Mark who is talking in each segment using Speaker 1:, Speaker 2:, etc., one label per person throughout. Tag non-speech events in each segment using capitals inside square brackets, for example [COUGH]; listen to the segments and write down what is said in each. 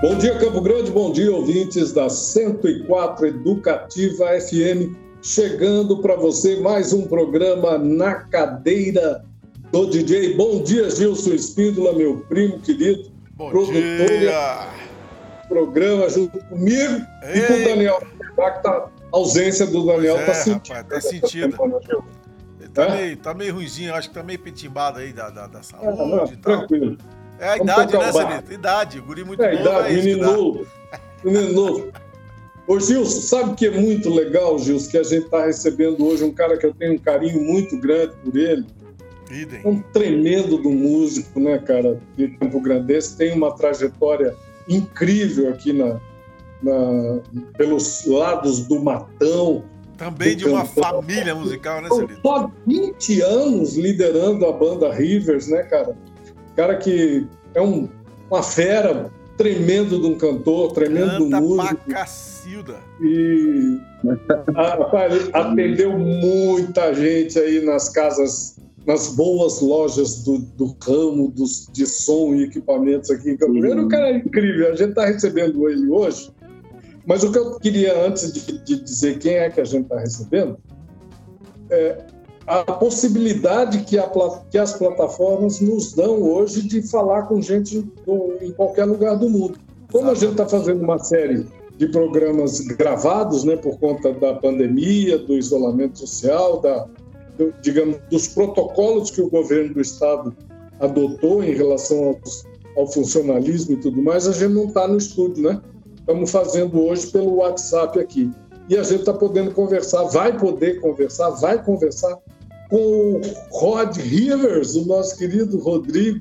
Speaker 1: Bom dia, Campo Grande, bom dia, ouvintes da 104 Educativa FM. Chegando para você mais um programa na cadeira do DJ. Bom dia, Gilson Espíndola, meu primo querido.
Speaker 2: Bom dia!
Speaker 1: Programa junto comigo Ei. e com o Daniel. Que tá, a ausência do Daniel está é, sentindo.
Speaker 2: Rapaz, tá sentido. Tá, é? meio, tá meio ruimzinho, acho que tá meio petimbado aí da, da, da saúde. É, não,
Speaker 1: tranquilo.
Speaker 2: É a Vamos idade, né, Celito? Idade, guri muito
Speaker 1: é, novo. Idade, é menino novo. Menino novo. Ô, Gilson, sabe o que é muito legal, Gilson, que a gente está recebendo hoje um cara que eu tenho um carinho muito grande por ele.
Speaker 2: Idem.
Speaker 1: É um tremendo do músico, né, cara, de Campo Grandense, tem uma trajetória incrível aqui na, na pelos lados do Matão.
Speaker 2: Também de uma família musical, né, Celito?
Speaker 1: Só 20 anos liderando a banda Rivers, né, cara? Cara que é um, uma fera, tremendo de um cantor, tremendo de um músico.
Speaker 2: Cacilda.
Speaker 1: E atendeu muita gente aí nas casas, nas boas lojas do, do ramo dos, de som e equipamentos aqui em Campo Grande. O cara é incrível, a gente está recebendo ele hoje. Mas o que eu queria, antes de, de dizer quem é que a gente está recebendo, é, a possibilidade que, a, que, as plataformas nos dão hoje de falar com gente do, em qualquer lugar do mundo. Como a gente está fazendo uma série de programas gravados, né, por conta da pandemia, do isolamento social, da, do, digamos, dos protocolos que o governo do estado adotou em relação aos, ao funcionalismo e tudo mais, a gente não está no estúdio, né? Estamos fazendo hoje pelo WhatsApp aqui. E a gente está podendo conversar, vai poder conversar, vai conversar com o Rod Rivers, o nosso querido Rodrigo,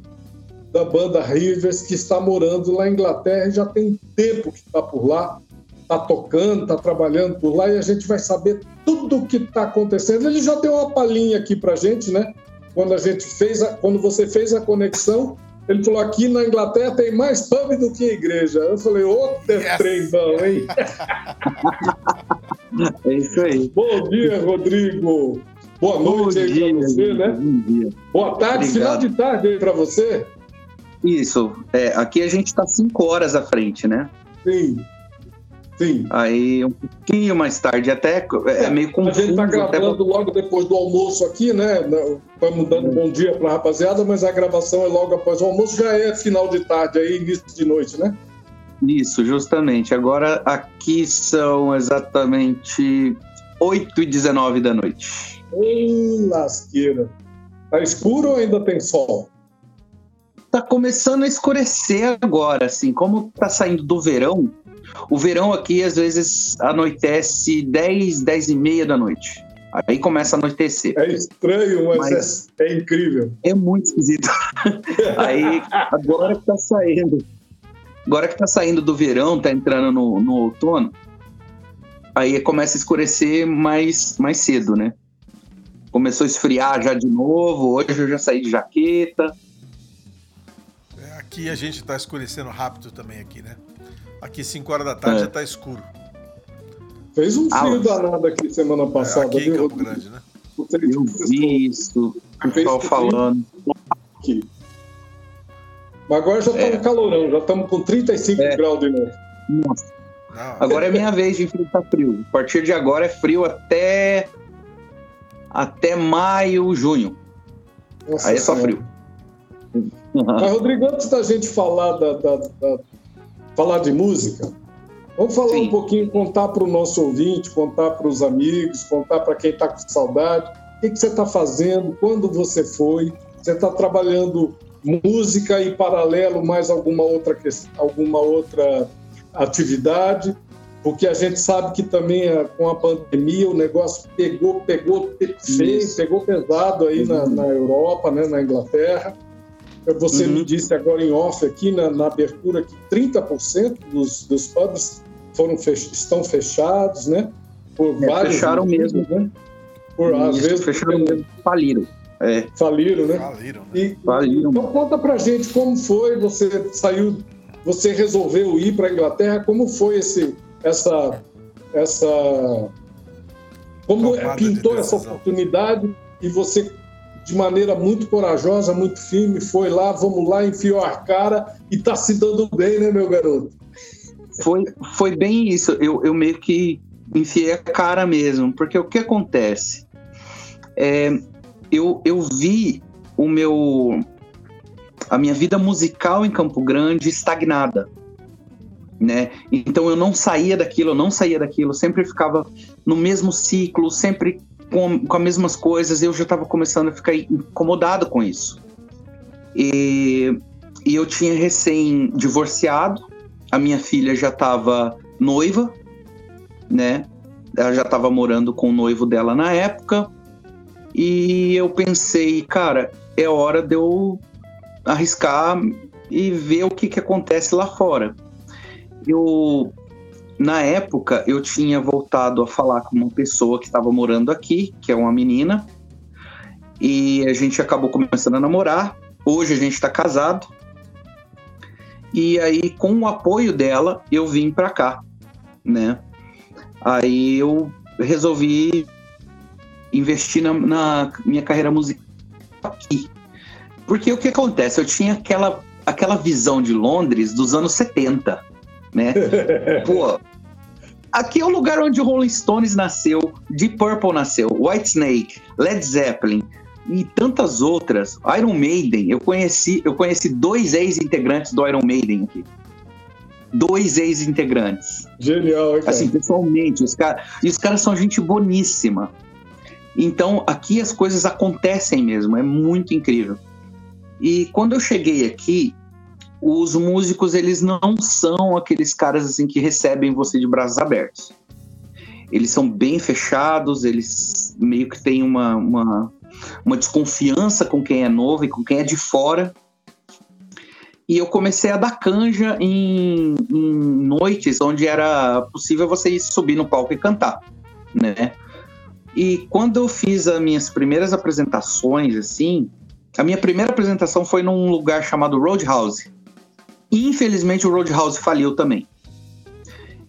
Speaker 1: da banda Rivers, que está morando lá em Inglaterra e já tem tempo que está por lá, está tocando, está trabalhando por lá e a gente vai saber tudo o que está acontecendo. Ele já deu uma palhinha aqui para gente, né? Quando a gente fez, a, quando você fez a conexão, ele falou aqui na Inglaterra tem mais pub do que igreja. Eu falei, ô, yes. trem bom, hein? [LAUGHS]
Speaker 3: É isso aí.
Speaker 1: Bom dia, Rodrigo. Boa noite Bom aí para você, né? Bom dia. Boa tarde, Obrigado. final de tarde aí para você.
Speaker 3: Isso. É, aqui a gente está cinco horas à frente, né?
Speaker 1: Sim. Sim.
Speaker 3: Aí um pouquinho mais tarde, até é, é meio confuso.
Speaker 1: A gente está gravando até... logo depois do almoço aqui, né? Estamos dando bom dia para a rapaziada, mas a gravação é logo após o almoço, já é final de tarde aí, início de noite, né?
Speaker 3: Isso, justamente. Agora aqui são exatamente 8 e 19 da noite.
Speaker 1: Ei, lasqueira. Tá escuro ou ainda tem sol?
Speaker 3: Tá começando a escurecer agora, assim, como tá saindo do verão. O verão aqui às vezes anoitece 10, 10 e meia da noite. Aí começa a anoitecer.
Speaker 1: É estranho, mas, mas é, é, incrível.
Speaker 3: É muito esquisito. [LAUGHS] Aí, agora que tá saindo. Agora que tá saindo do verão, tá entrando no, no outono, aí começa a escurecer mais, mais cedo, né? Começou a esfriar já de novo. Hoje eu já saí de jaqueta.
Speaker 2: É, aqui a gente está escurecendo rápido também aqui, né? Aqui 5 horas da tarde é. já está escuro.
Speaker 1: Fez um frio ah, danado aqui semana é, passada. É,
Speaker 2: aqui em Campo Grande, né?
Speaker 3: Eu vi isso. O pessoal falando. Aqui.
Speaker 1: Mas agora já estamos é. calorão, já estamos com 35 é. graus de novo.
Speaker 3: Nossa. Não. Agora é minha vez de enfrentar frio. A partir de agora é frio até até maio, junho. Nossa Aí é só frio.
Speaker 1: Mas, Rodrigo, antes da gente falar, da, da, da falar de música, vamos falar Sim. um pouquinho, contar para o nosso ouvinte, contar para os amigos, contar para quem está com saudade, o que, que você está fazendo, quando você foi, você está trabalhando música e paralelo mais alguma outra, alguma outra atividade porque a gente sabe que também eh, com a pandemia o negócio pegou, pegou feio, pegou pesado aí na, na, Europa, né, na Inglaterra. Você uhum. me disse agora em off aqui na, na abertura que 30% dos, dos pubs foram fech estão fechados, né?
Speaker 3: Por é, vários fecharam motivos, mesmo, né?
Speaker 1: Por
Speaker 3: às vezes fecharam mesmo, faliram.
Speaker 1: É. Faliram, né?
Speaker 2: Faliram, né?
Speaker 1: E, Faliram. Então conta pra gente como foi, você saiu, você resolveu ir para a Inglaterra, como foi esse essa, essa como Tomada pintou de essa oportunidade e você de maneira muito corajosa, muito firme, foi lá, vamos lá, enfiou a cara e está se dando bem, né, meu garoto?
Speaker 3: foi, foi bem isso. Eu, eu meio que enfiei a cara mesmo, porque o que acontece? É, eu, eu vi o meu a minha vida musical em Campo Grande estagnada, né? Então eu não saía daquilo, eu não saía daquilo, sempre ficava no mesmo ciclo, sempre com, com as mesmas coisas. Eu já estava começando a ficar incomodado com isso. E, e eu tinha recém divorciado, a minha filha já estava noiva, né? Ela já estava morando com o noivo dela na época. E eu pensei, cara, é hora de eu arriscar e ver o que, que acontece lá fora. Eu, na época, eu tinha voltado a falar com uma pessoa que estava morando aqui, que é uma menina, e a gente acabou começando a namorar. Hoje a gente está casado. E aí, com o apoio dela, eu vim para cá, né? Aí eu resolvi investir na, na minha carreira musical aqui. Porque o que acontece? Eu tinha aquela, aquela visão de Londres dos anos 70, né? [LAUGHS] Pô, aqui é o lugar onde o Rolling Stones nasceu, Deep Purple nasceu, White Snake, Led Zeppelin e tantas outras. Iron Maiden, eu conheci, eu conheci dois ex-integrantes do Iron Maiden aqui. Dois ex-integrantes.
Speaker 1: Genial, hein, cara?
Speaker 3: Assim, pessoalmente, os caras. E os caras são gente boníssima. Então, aqui as coisas acontecem mesmo, é muito incrível. E quando eu cheguei aqui, os músicos eles não são aqueles caras assim que recebem você de braços abertos. Eles são bem fechados, eles meio que têm uma, uma, uma desconfiança com quem é novo e com quem é de fora. E eu comecei a dar canja em, em noites onde era possível você ir subir no palco e cantar, né? E quando eu fiz as minhas primeiras apresentações, assim, a minha primeira apresentação foi num lugar chamado Roadhouse. Infelizmente o Roadhouse faliu também.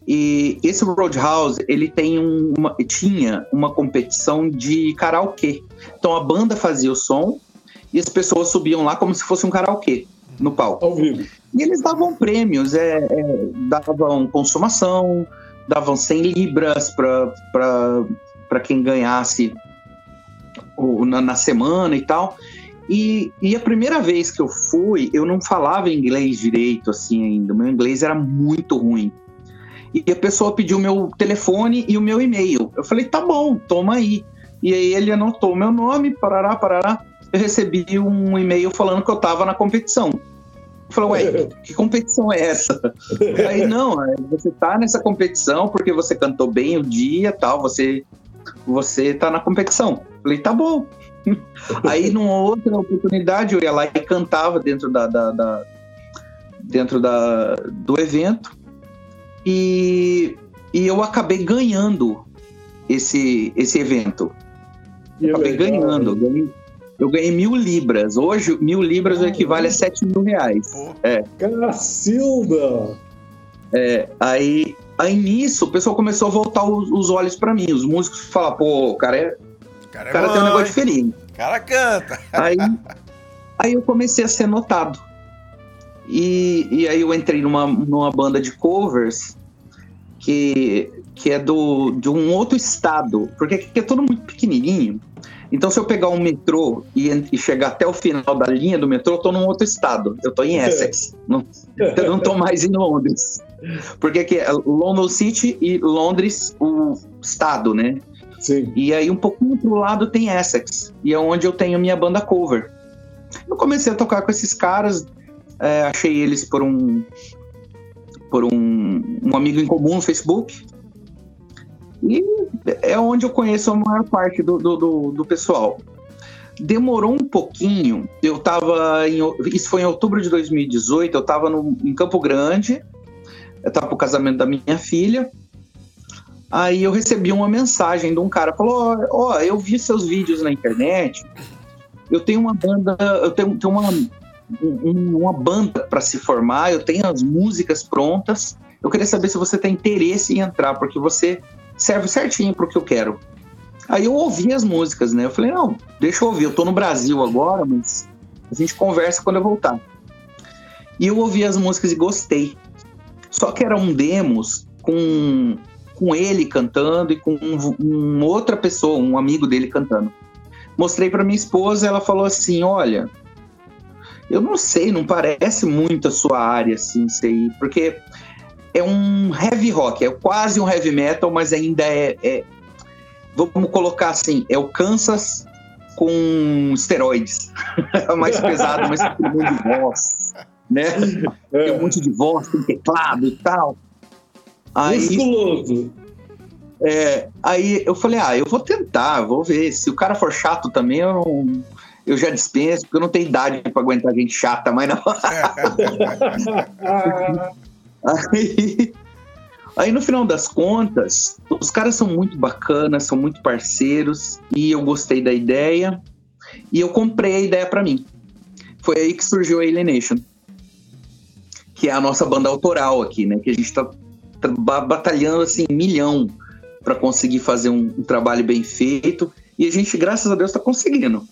Speaker 3: E esse Roadhouse, ele tem uma, tinha uma competição de karaokê. Então a banda fazia o som e as pessoas subiam lá como se fosse um karaokê no palco.
Speaker 1: Ao vivo.
Speaker 3: E eles davam prêmios, é, é, davam consumação, davam 100 libras para quem ganhasse o, na, na semana e tal. E, e, a primeira vez que eu fui, eu não falava inglês direito assim ainda. Meu inglês era muito ruim. E a pessoa pediu meu telefone e o meu e-mail. Eu falei, tá bom, toma aí. E aí ele anotou meu nome, parará, parará. Eu recebi um e-mail falando que eu tava na competição. Eu falei, ué, [LAUGHS] que competição é essa? aí, não, é, você tá nessa competição porque você cantou bem o dia tal, você, você tá na competição. Eu falei, tá bom. [LAUGHS] Aí, numa outra oportunidade, eu ia lá e cantava dentro da, da, da dentro da, do evento e, e eu acabei ganhando esse, esse evento. Eu acabei legal, ganhando. Eu ganhei, eu ganhei, mil libras. Hoje, mil libras ah, equivale a sete mil reais.
Speaker 1: É. Cacilda!
Speaker 3: É, aí, aí nisso, o pessoal começou a voltar os, os olhos para mim. Os músicos falaram, pô, o cara é
Speaker 2: cara, é
Speaker 3: cara tem um negócio diferente.
Speaker 2: O cara canta.
Speaker 3: Aí, aí eu comecei a ser notado. E, e aí eu entrei numa, numa banda de covers que, que é do, de um outro estado, porque aqui é todo muito pequenininho. Então, se eu pegar um metrô e, e, chegar até o final da linha do metrô, eu tô num outro estado. Eu tô em [LAUGHS] Essex. não, eu não tô mais em Londres. Porque aqui é London City e Londres, o estado, né?
Speaker 1: Sim.
Speaker 3: E aí um pouquinho pro lado tem Essex, e é onde eu tenho minha banda cover. Eu comecei a tocar com esses caras, é, achei eles por um por um, um amigo em comum no Facebook. E é onde eu conheço a maior parte do, do, do, do pessoal. Demorou um pouquinho, eu tava em, Isso foi em outubro de 2018, eu tava no, em Campo Grande, eu tava pro casamento da minha filha, Aí eu recebi uma mensagem de um cara, falou: Ó, oh, eu vi seus vídeos na internet, eu tenho uma banda, eu tenho, tenho uma, um, uma banda para se formar, eu tenho as músicas prontas, eu queria saber se você tem interesse em entrar, porque você serve certinho para o que eu quero. Aí eu ouvi as músicas, né? Eu falei: não, deixa eu ouvir, eu tô no Brasil agora, mas a gente conversa quando eu voltar. E eu ouvi as músicas e gostei. Só que eram demos com, com ele cantando e com um, um outra pessoa, um amigo dele cantando. Mostrei para minha esposa, ela falou assim: Olha, eu não sei, não parece muito a sua área, assim, sei, porque é um heavy rock, é quase um heavy metal, mas ainda é, é vamos colocar assim, é o Kansas com esteroides. [LAUGHS] é mais pesado, mas tem um monte de voz, né? Tem um monte de voz, tem teclado e tal.
Speaker 1: Aí, Musculoso.
Speaker 3: É, aí eu falei, ah, eu vou tentar, vou ver. Se o cara for chato também, eu não, eu já dispenso, porque eu não tenho idade para aguentar gente chata, mas não. [LAUGHS] aí, aí no final das contas, os caras são muito bacanas, são muito parceiros, e eu gostei da ideia, e eu comprei a ideia para mim. Foi aí que surgiu a Alienation, que é a nossa banda autoral aqui, né? Que a gente tá, tá batalhando assim, milhão para conseguir fazer um, um trabalho bem feito, e a gente, graças a Deus, está conseguindo.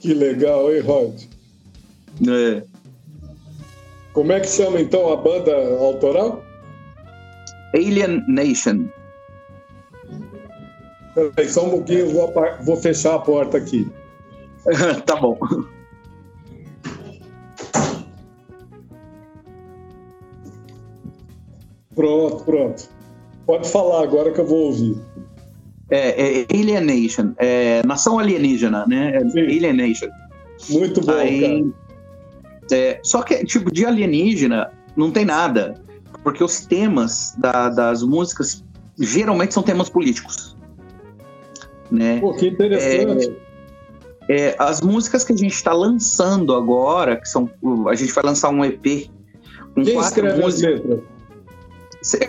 Speaker 1: Que legal, hein, Rod?
Speaker 3: É.
Speaker 1: Como é que chama então a banda autoral?
Speaker 3: Alien Nation.
Speaker 1: Peraí, só um pouquinho, vou, vou fechar a porta aqui. [LAUGHS]
Speaker 3: tá bom.
Speaker 1: Pronto, pronto. Pode falar agora que eu vou ouvir.
Speaker 3: É, é Alienation, é Nação Alienígena, né? É Alienation.
Speaker 1: Muito bom, Aí,
Speaker 3: é, só que, tipo, de alienígena não tem nada. Porque os temas da, das músicas geralmente são temas políticos. Né?
Speaker 1: Pô, que interessante.
Speaker 3: É, é, as músicas que a gente está lançando agora, que são. A gente vai lançar um EP
Speaker 1: com Quem quatro músicas.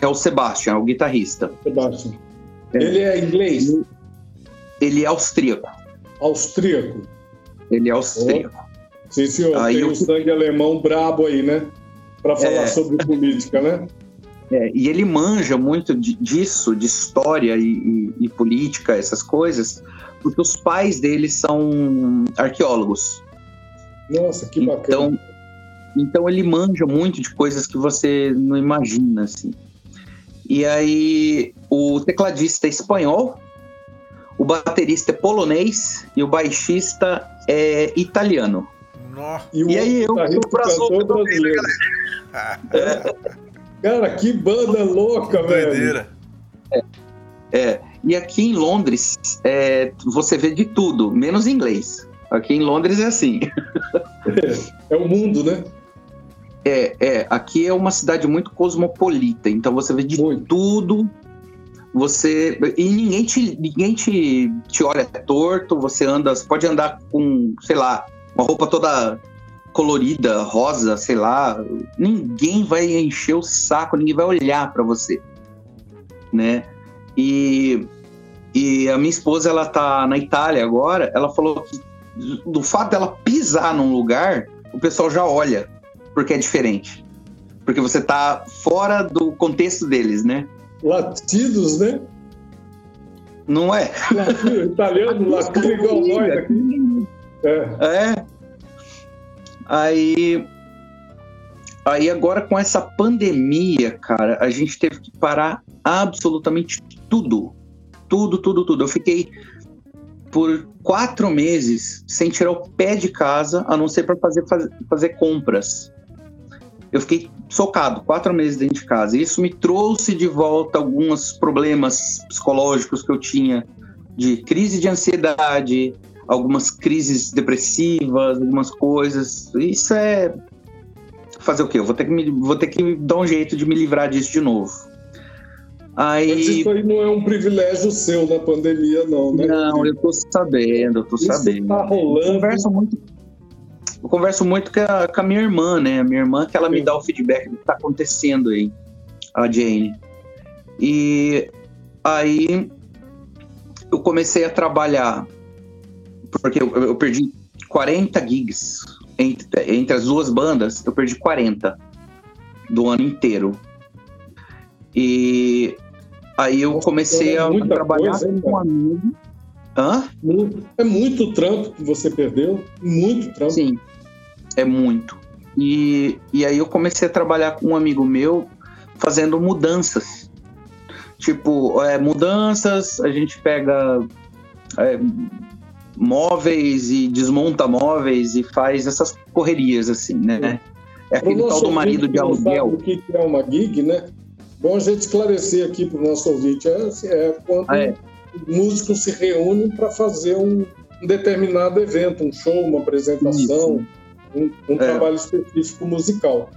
Speaker 3: É o Sebastian, o guitarrista.
Speaker 1: Sebastian. É. Ele é inglês?
Speaker 3: Ele é austríaco.
Speaker 1: Austríaco?
Speaker 3: Ele é austríaco.
Speaker 1: Oh. Sim, senhor. Aí Tem o sangue alemão brabo aí, né? Para falar é... sobre política, né?
Speaker 3: É, e ele manja muito de, disso, de história e, e, e, política, essas coisas, porque os pais dele são arqueólogos.
Speaker 1: Nossa, que bacana.
Speaker 3: Então, então ele manja muito de coisas que você não imagina, assim. E aí o tecladista é espanhol, o baterista é polonês e o baixista é italiano.
Speaker 1: E, e aí eu tô pra brasileiro. É. [LAUGHS] Cara, que banda louca, velho.
Speaker 3: É, é. E aqui em Londres, é, você vê de tudo, menos inglês. Aqui em Londres é assim.
Speaker 1: É, [LAUGHS] é o mundo, né?
Speaker 3: É, é, aqui é uma cidade muito cosmopolita, então você vê de muito. tudo. Você. E ninguém te, ninguém te, te olha torto, você anda. Você pode andar com, sei lá, uma roupa toda colorida, rosa, sei lá. Ninguém vai encher o saco, ninguém vai olhar para você. Né? E, e a minha esposa, ela tá na Itália agora, ela falou que do fato dela pisar num lugar, o pessoal já olha porque é diferente. Porque você tá fora do contexto deles, né?
Speaker 1: Latidos, né?
Speaker 3: Não é?
Speaker 1: Latido, italiano, latido igual nós aqui.
Speaker 3: É. é. Aí. Aí agora com essa pandemia, cara, a gente teve que parar absolutamente tudo. Tudo, tudo, tudo. Eu fiquei por quatro meses sem tirar o pé de casa, a não ser para fazer, fazer, fazer compras eu fiquei socado quatro meses dentro de casa. E isso me trouxe de volta alguns problemas psicológicos que eu tinha de crise de ansiedade, algumas crises depressivas, algumas coisas. Isso é fazer o quê? Eu vou ter que me, vou ter que dar um jeito de me livrar disso de novo.
Speaker 1: Aí... Mas isso aí não é um privilégio seu na pandemia, não, né?
Speaker 3: Não, eu tô sabendo, eu tô isso sabendo.
Speaker 1: Tá rolando. Eu
Speaker 3: converso muito eu converso muito com a, com a, minha irmã, né? A minha irmã que ela me dá o feedback do que tá acontecendo aí, a Jane. E aí eu comecei a trabalhar, porque eu, eu perdi 40 gigs entre, entre as duas bandas, eu perdi 40 do ano inteiro. E aí eu comecei a, a trabalhar coisa, com um amigo.
Speaker 1: Hã? É muito trampo que você perdeu, muito trampo.
Speaker 3: Sim é muito. E, e aí eu comecei a trabalhar com um amigo meu fazendo mudanças. Tipo, é, mudanças, a gente pega é, móveis e desmonta móveis e faz essas correrias, assim, né? É aquele tal do marido de aluguel.
Speaker 1: O que é uma gig, né? Bom a gente esclarecer aqui para o nosso ouvinte. É, é quando ah, é. músicos se reúnem para fazer um, um, determinado evento, um show, uma apresentação, Isso. Um, um é. trabalho específico musical.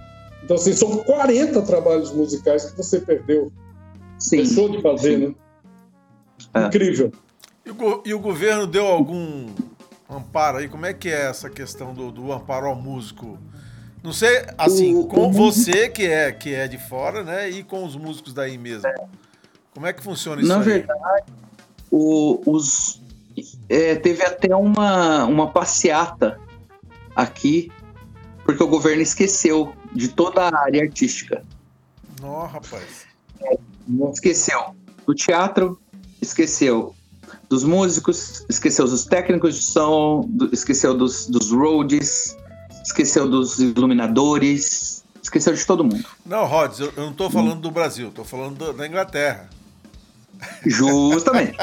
Speaker 1: Então, assim, são 40 trabalhos musicais que você perdeu. Sim. Deixou de fazer, Sim. né? É. Incrível.
Speaker 2: E o, e o, governo deu algum amparo aí? Como é que é essa questão do, do amparo ao músico? Não sei, assim, o, com o você que é, que é de fora, né? E com os músicos daí mesmo. Como é que funciona isso
Speaker 3: Na
Speaker 2: aí?
Speaker 3: verdade, o, os, é, teve até uma, uma passeata aqui, porque o governo esqueceu de toda a área artística.
Speaker 2: Não, rapaz.
Speaker 3: É, esqueceu do teatro, esqueceu dos músicos, esqueceu dos técnicos de som, do, esqueceu dos, dos roadies, esqueceu dos iluminadores, esqueceu de todo mundo.
Speaker 2: Não, Rods, eu, eu não estou falando do Brasil, estou falando do, da Inglaterra.
Speaker 3: Justamente.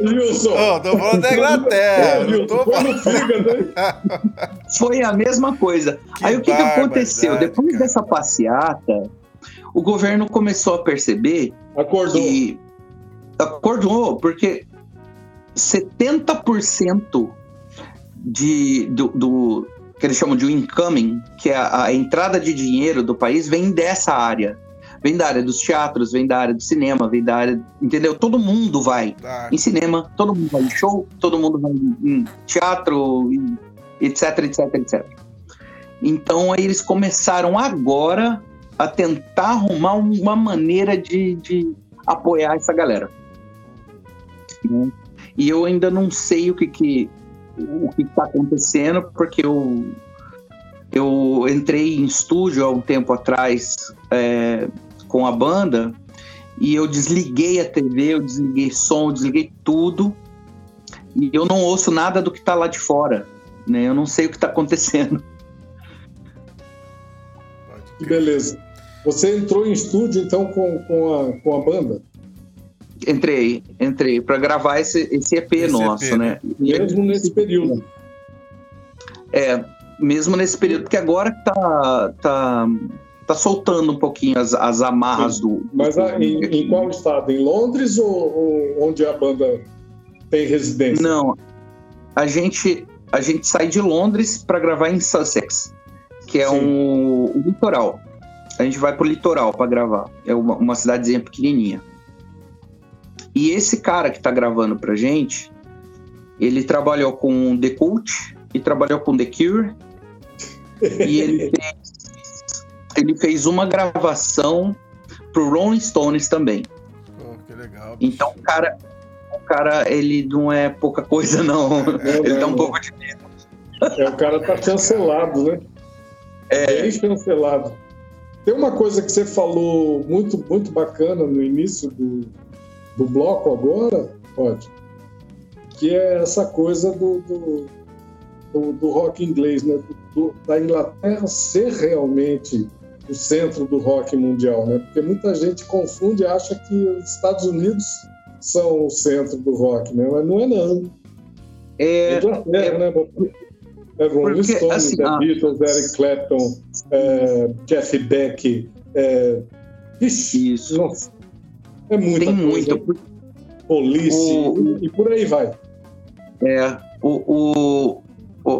Speaker 2: Wilson. Oh, tô falando da Inglaterra. Ô, tô falando... [LAUGHS]
Speaker 3: Foi a mesma coisa. Que Aí o que, que aconteceu? Depois cara. dessa passeata, o governo começou a perceber
Speaker 1: Acordou. que
Speaker 3: acordou, porque 70% de, do, do, que eles chamam de incoming, que é a, a, entrada de dinheiro do país, vem dessa área. Vem da área dos teatros, vem da área do cinema, vem da área. Entendeu? Todo mundo vai tá. em cinema, todo mundo vai em show, todo mundo vai em teatro, etc, etc, etc. Então eles começaram agora a tentar arrumar uma maneira de, de apoiar essa galera. E eu ainda não sei o que, que o que está acontecendo, porque eu, eu entrei em estúdio há um tempo atrás é, com a banda e eu desliguei a TV, eu desliguei som, eu desliguei tudo e eu não ouço nada do que está lá de fora. Né? Eu não sei o que está acontecendo.
Speaker 1: Beleza. Você entrou em estúdio então com, com, a, com a banda?
Speaker 3: Entrei, entrei para gravar esse, esse EP esse nosso, EP, né?
Speaker 1: né? Mesmo nesse período.
Speaker 3: É, mesmo nesse período, porque agora tá, tá, tá soltando um pouquinho as, as amarras Sim. do.
Speaker 1: Mas
Speaker 3: do...
Speaker 1: em, em, qual estado? Em Londres ou, ou, onde a banda tem residência?
Speaker 3: Não, a gente, a gente sai de Londres para gravar em Sussex, que é um, um, litoral. A gente vai pro litoral para gravar. É uma, uma cidadezinha pequenininha. E esse cara que tá gravando pra gente, ele trabalhou com The Cult e trabalhou com The Cure. [LAUGHS] e ele fez, ele fez uma gravação pro Rolling Stones também.
Speaker 2: Oh, que legal.
Speaker 3: Então, o cara, o cara, ele não é pouca coisa, não. não [LAUGHS] ele não, tá um pouco de medo.
Speaker 1: É, o cara tá cancelado, né? É. Bem cancelado. Tem uma coisa que você falou muito, muito bacana no início do, do bloco agora, pode, que é essa coisa do, do, do, do rock inglês, né? Do, da Inglaterra ser realmente o centro do rock mundial, né? Porque muita gente confunde e acha que os Estados Unidos são o centro do rock, né? Mas não é não.
Speaker 3: É,
Speaker 1: Inglaterra, é, né? É Rolling Stones, assim, The ah, Beatles, Eric Clapton, é, Jeff Beck, é,
Speaker 3: Ixi, Isso.
Speaker 1: Nossa, é muita
Speaker 3: Tem coisa. muito.
Speaker 1: Police o, e por aí vai.
Speaker 3: É, o, o,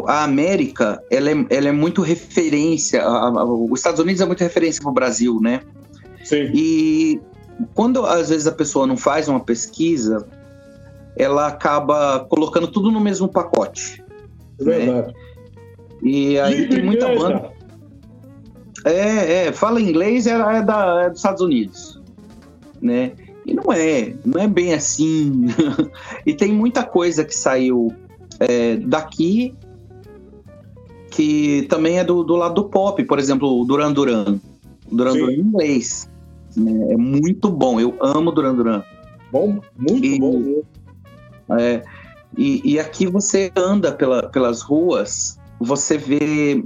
Speaker 3: a América, ela é, ela é muito referência, a, a, os Estados Unidos é muito referência para o Brasil, né?
Speaker 1: Sim.
Speaker 3: E quando às vezes a pessoa não faz uma pesquisa, ela acaba colocando tudo no mesmo pacote.
Speaker 1: É verdade. Né?
Speaker 3: E aí tem muita banda. É, é, fala inglês, é, é, da, é dos Estados Unidos né? E não é, não é bem assim. [LAUGHS] e tem muita coisa que saiu é, daqui que também é do, do lado do pop, por exemplo, o Duran Duran. Duran. Duran em inglês. Né? É muito bom, eu amo Duran Duran.
Speaker 1: Bom, muito e, bom.
Speaker 3: É, e, e aqui você anda pela, pelas ruas você vê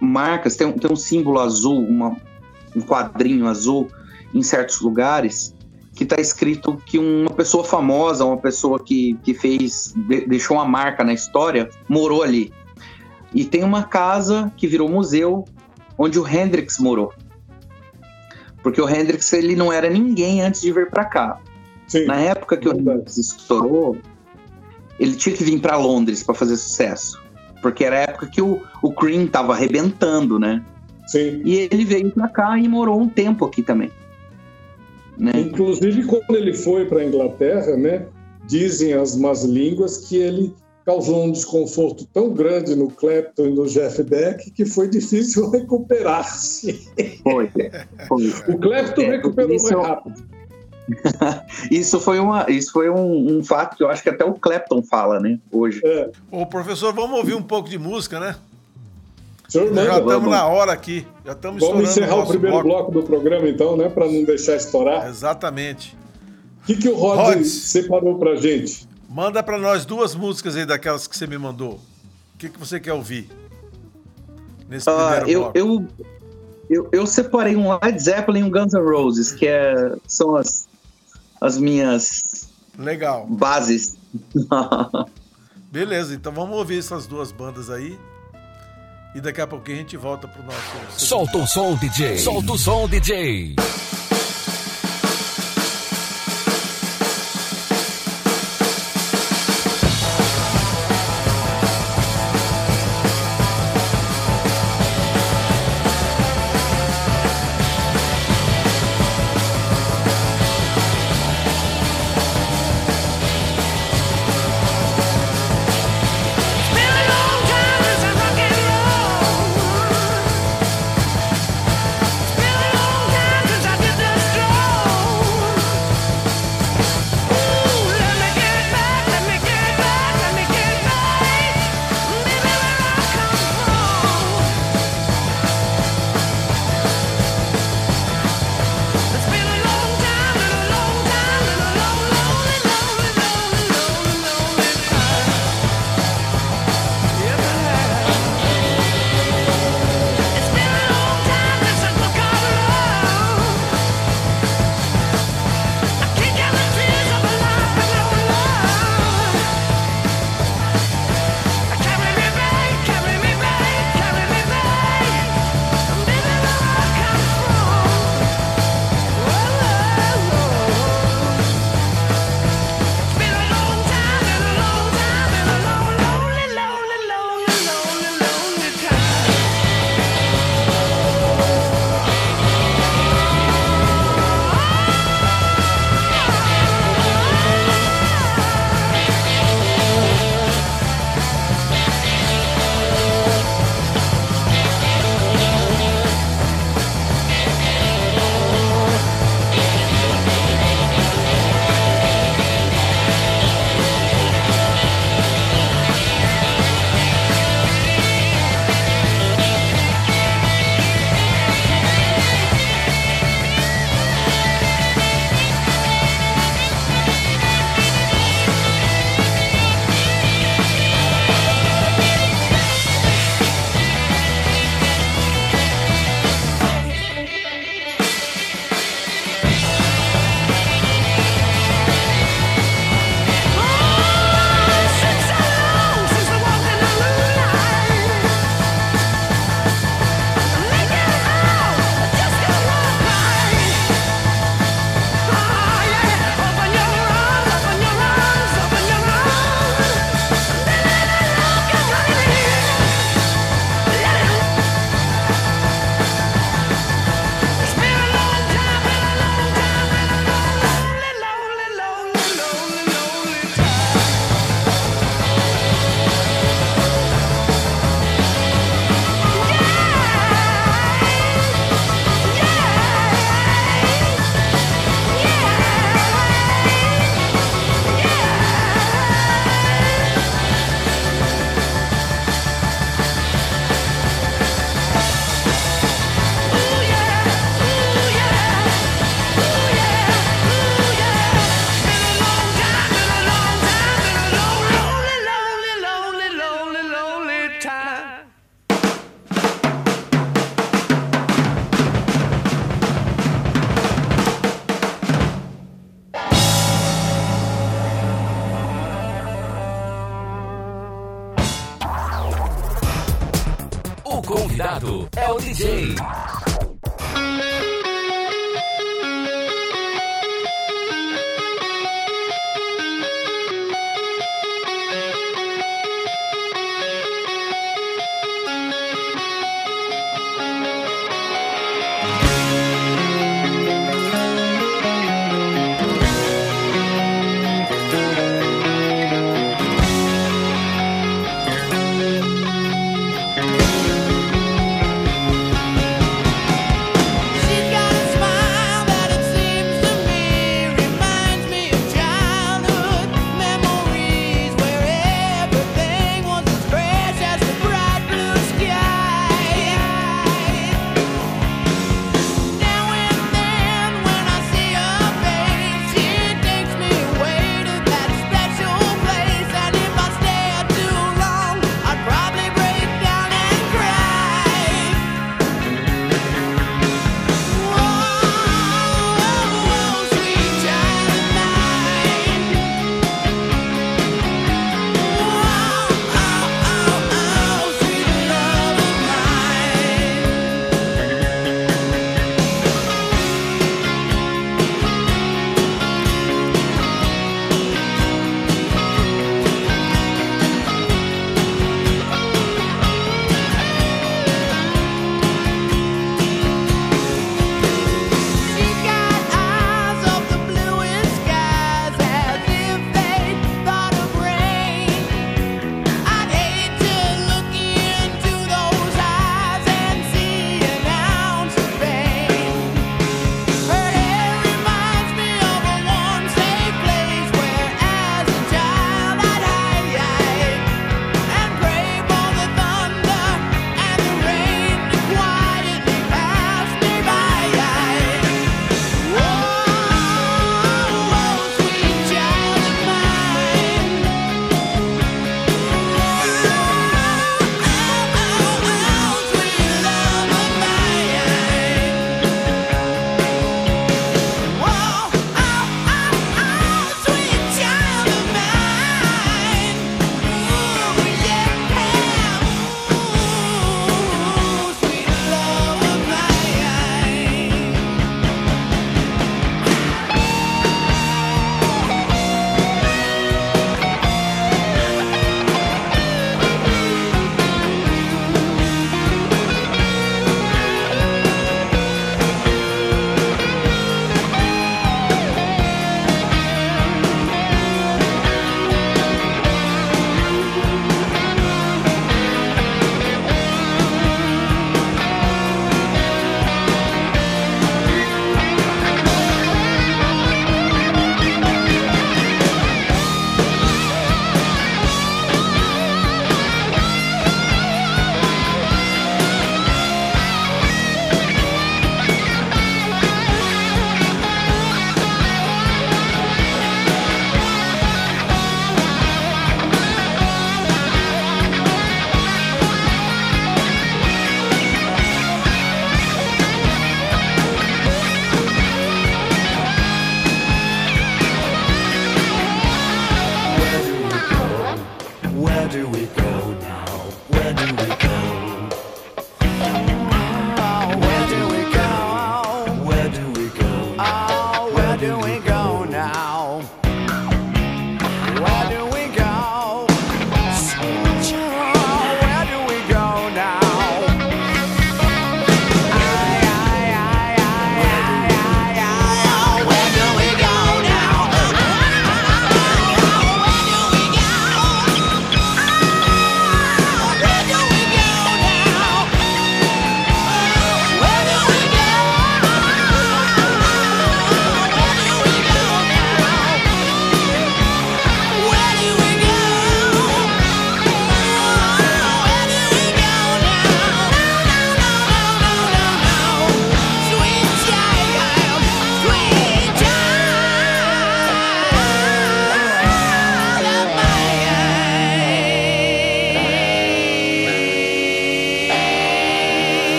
Speaker 3: marcas, tem, tem um símbolo azul, uma, um quadrinho azul em certos lugares que está escrito que uma pessoa famosa, uma pessoa que, que fez, de, deixou uma marca na história, morou ali. E tem uma casa que virou museu onde o Hendrix morou. Porque o Hendrix ele não era ninguém antes de vir para cá. Sim, na época que o Hendrix estourou, ele tinha que vir para Londres para fazer sucesso. Porque era a época que o, o Cream tava arrebentando, né?
Speaker 1: Sim.
Speaker 3: E ele veio para cá e morou um tempo aqui também.
Speaker 1: Né? Inclusive, quando ele foi para a Inglaterra, né, dizem as más línguas que ele causou um desconforto tão grande no Clapton e no Jeff Beck que foi difícil [LAUGHS] recuperar-se.
Speaker 3: Foi,
Speaker 1: foi. O Clapton é, recuperou mais rápido. [LAUGHS]
Speaker 3: isso foi, uma, isso foi um, um, fato que eu acho que até o Clapton fala, né, hoje. É.
Speaker 2: Ô, professor, vamos ouvir um pouco de música, né?
Speaker 1: Senhor,
Speaker 2: já estamos na hora aqui. Já estamos
Speaker 1: Vamos encerrar o, o primeiro bloco. bloco. do programa, então, né? Para não deixar estourar.
Speaker 2: Exatamente.
Speaker 1: O que, que o Rod Rods, separou para gente?
Speaker 2: Manda para nós duas músicas aí daquelas que você me mandou. O que, que você quer ouvir?
Speaker 3: Nesse uh, primeiro eu, bloco. Eu, eu, eu, separei um Led Zeppelin e um Guns N' Roses, que é, são as, as minhas
Speaker 2: Legal.
Speaker 3: bases. [LAUGHS]
Speaker 2: Beleza, então vamos ouvir essas duas bandas aí. E daqui a pouquinho a gente volta pro nosso.
Speaker 4: Solta o som, DJ! Solta o som, DJ!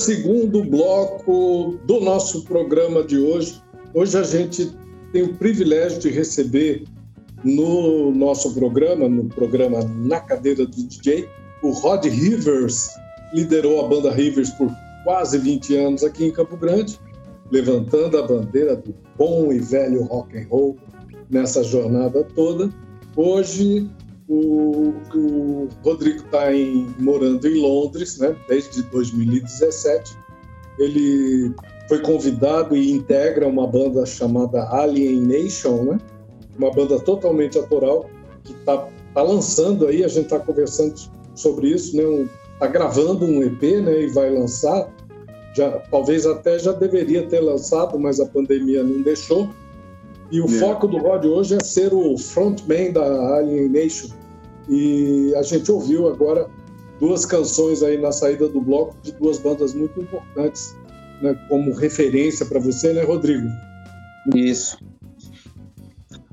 Speaker 1: Segundo bloco do nosso programa de hoje. Hoje a gente tem o privilégio de receber no nosso programa, no programa Na Cadeira do DJ, o Rod Rivers. Liderou a banda Rivers por quase 20 anos aqui em Campo Grande, levantando a bandeira do bom e velho rock and roll nessa jornada toda. Hoje o, o Rodrigo está morando em Londres, né, desde 2017. Ele foi convidado e integra uma banda chamada Alien Nation, né, uma banda totalmente autoral que está tá lançando aí. A gente está conversando sobre isso, né, um, tá gravando um EP, né, e vai lançar. Já, talvez até já deveria ter lançado, mas a pandemia não deixou. E o yeah. foco do Rod hoje é ser o frontman da Alien Nation, e a gente ouviu agora duas canções aí na saída do bloco de duas bandas muito importantes, né, como referência para você, né, Rodrigo?
Speaker 3: Isso.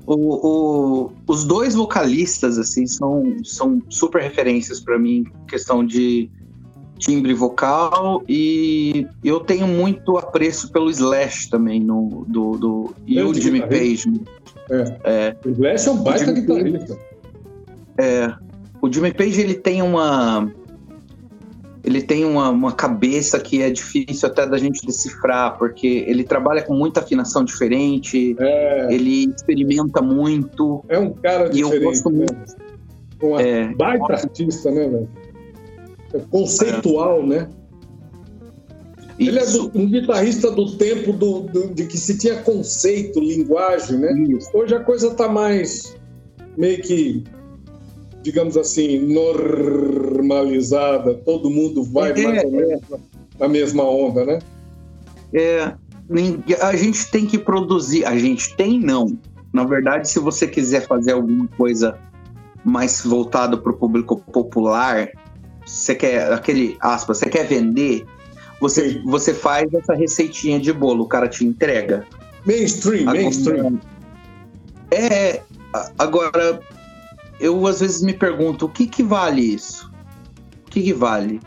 Speaker 3: O, o, os dois vocalistas assim são, são super referências para mim, questão de timbre vocal e eu tenho muito apreço pelo Slash também no do, do e o Jimmy Page.
Speaker 1: É. é. O Slash é um baita guitarrista.
Speaker 3: É, o Jimmy Page ele tem uma ele tem uma, uma cabeça que é difícil até da gente decifrar, porque ele trabalha com muita afinação diferente, é. ele experimenta muito.
Speaker 1: É um cara diferente. E eu gosto né? muito. Um é, baita artista, né, velho? É conceitual, é. né? Isso. Ele é do, um guitarrista do tempo do, do, de que se tinha conceito, linguagem, né? Isso. Hoje a coisa tá mais meio que digamos assim, normalizada, todo mundo vai é, mais ou menos é. na mesma onda, né?
Speaker 3: É, a gente tem que produzir, a gente tem não. Na verdade, se você quiser fazer alguma coisa mais voltado para o público popular, você quer aquele aspas, você quer vender, você, você faz essa receitinha de bolo, o cara te entrega.
Speaker 1: Mainstream, mainstream.
Speaker 3: É, agora eu às vezes me pergunto o que que vale isso? O que que vale?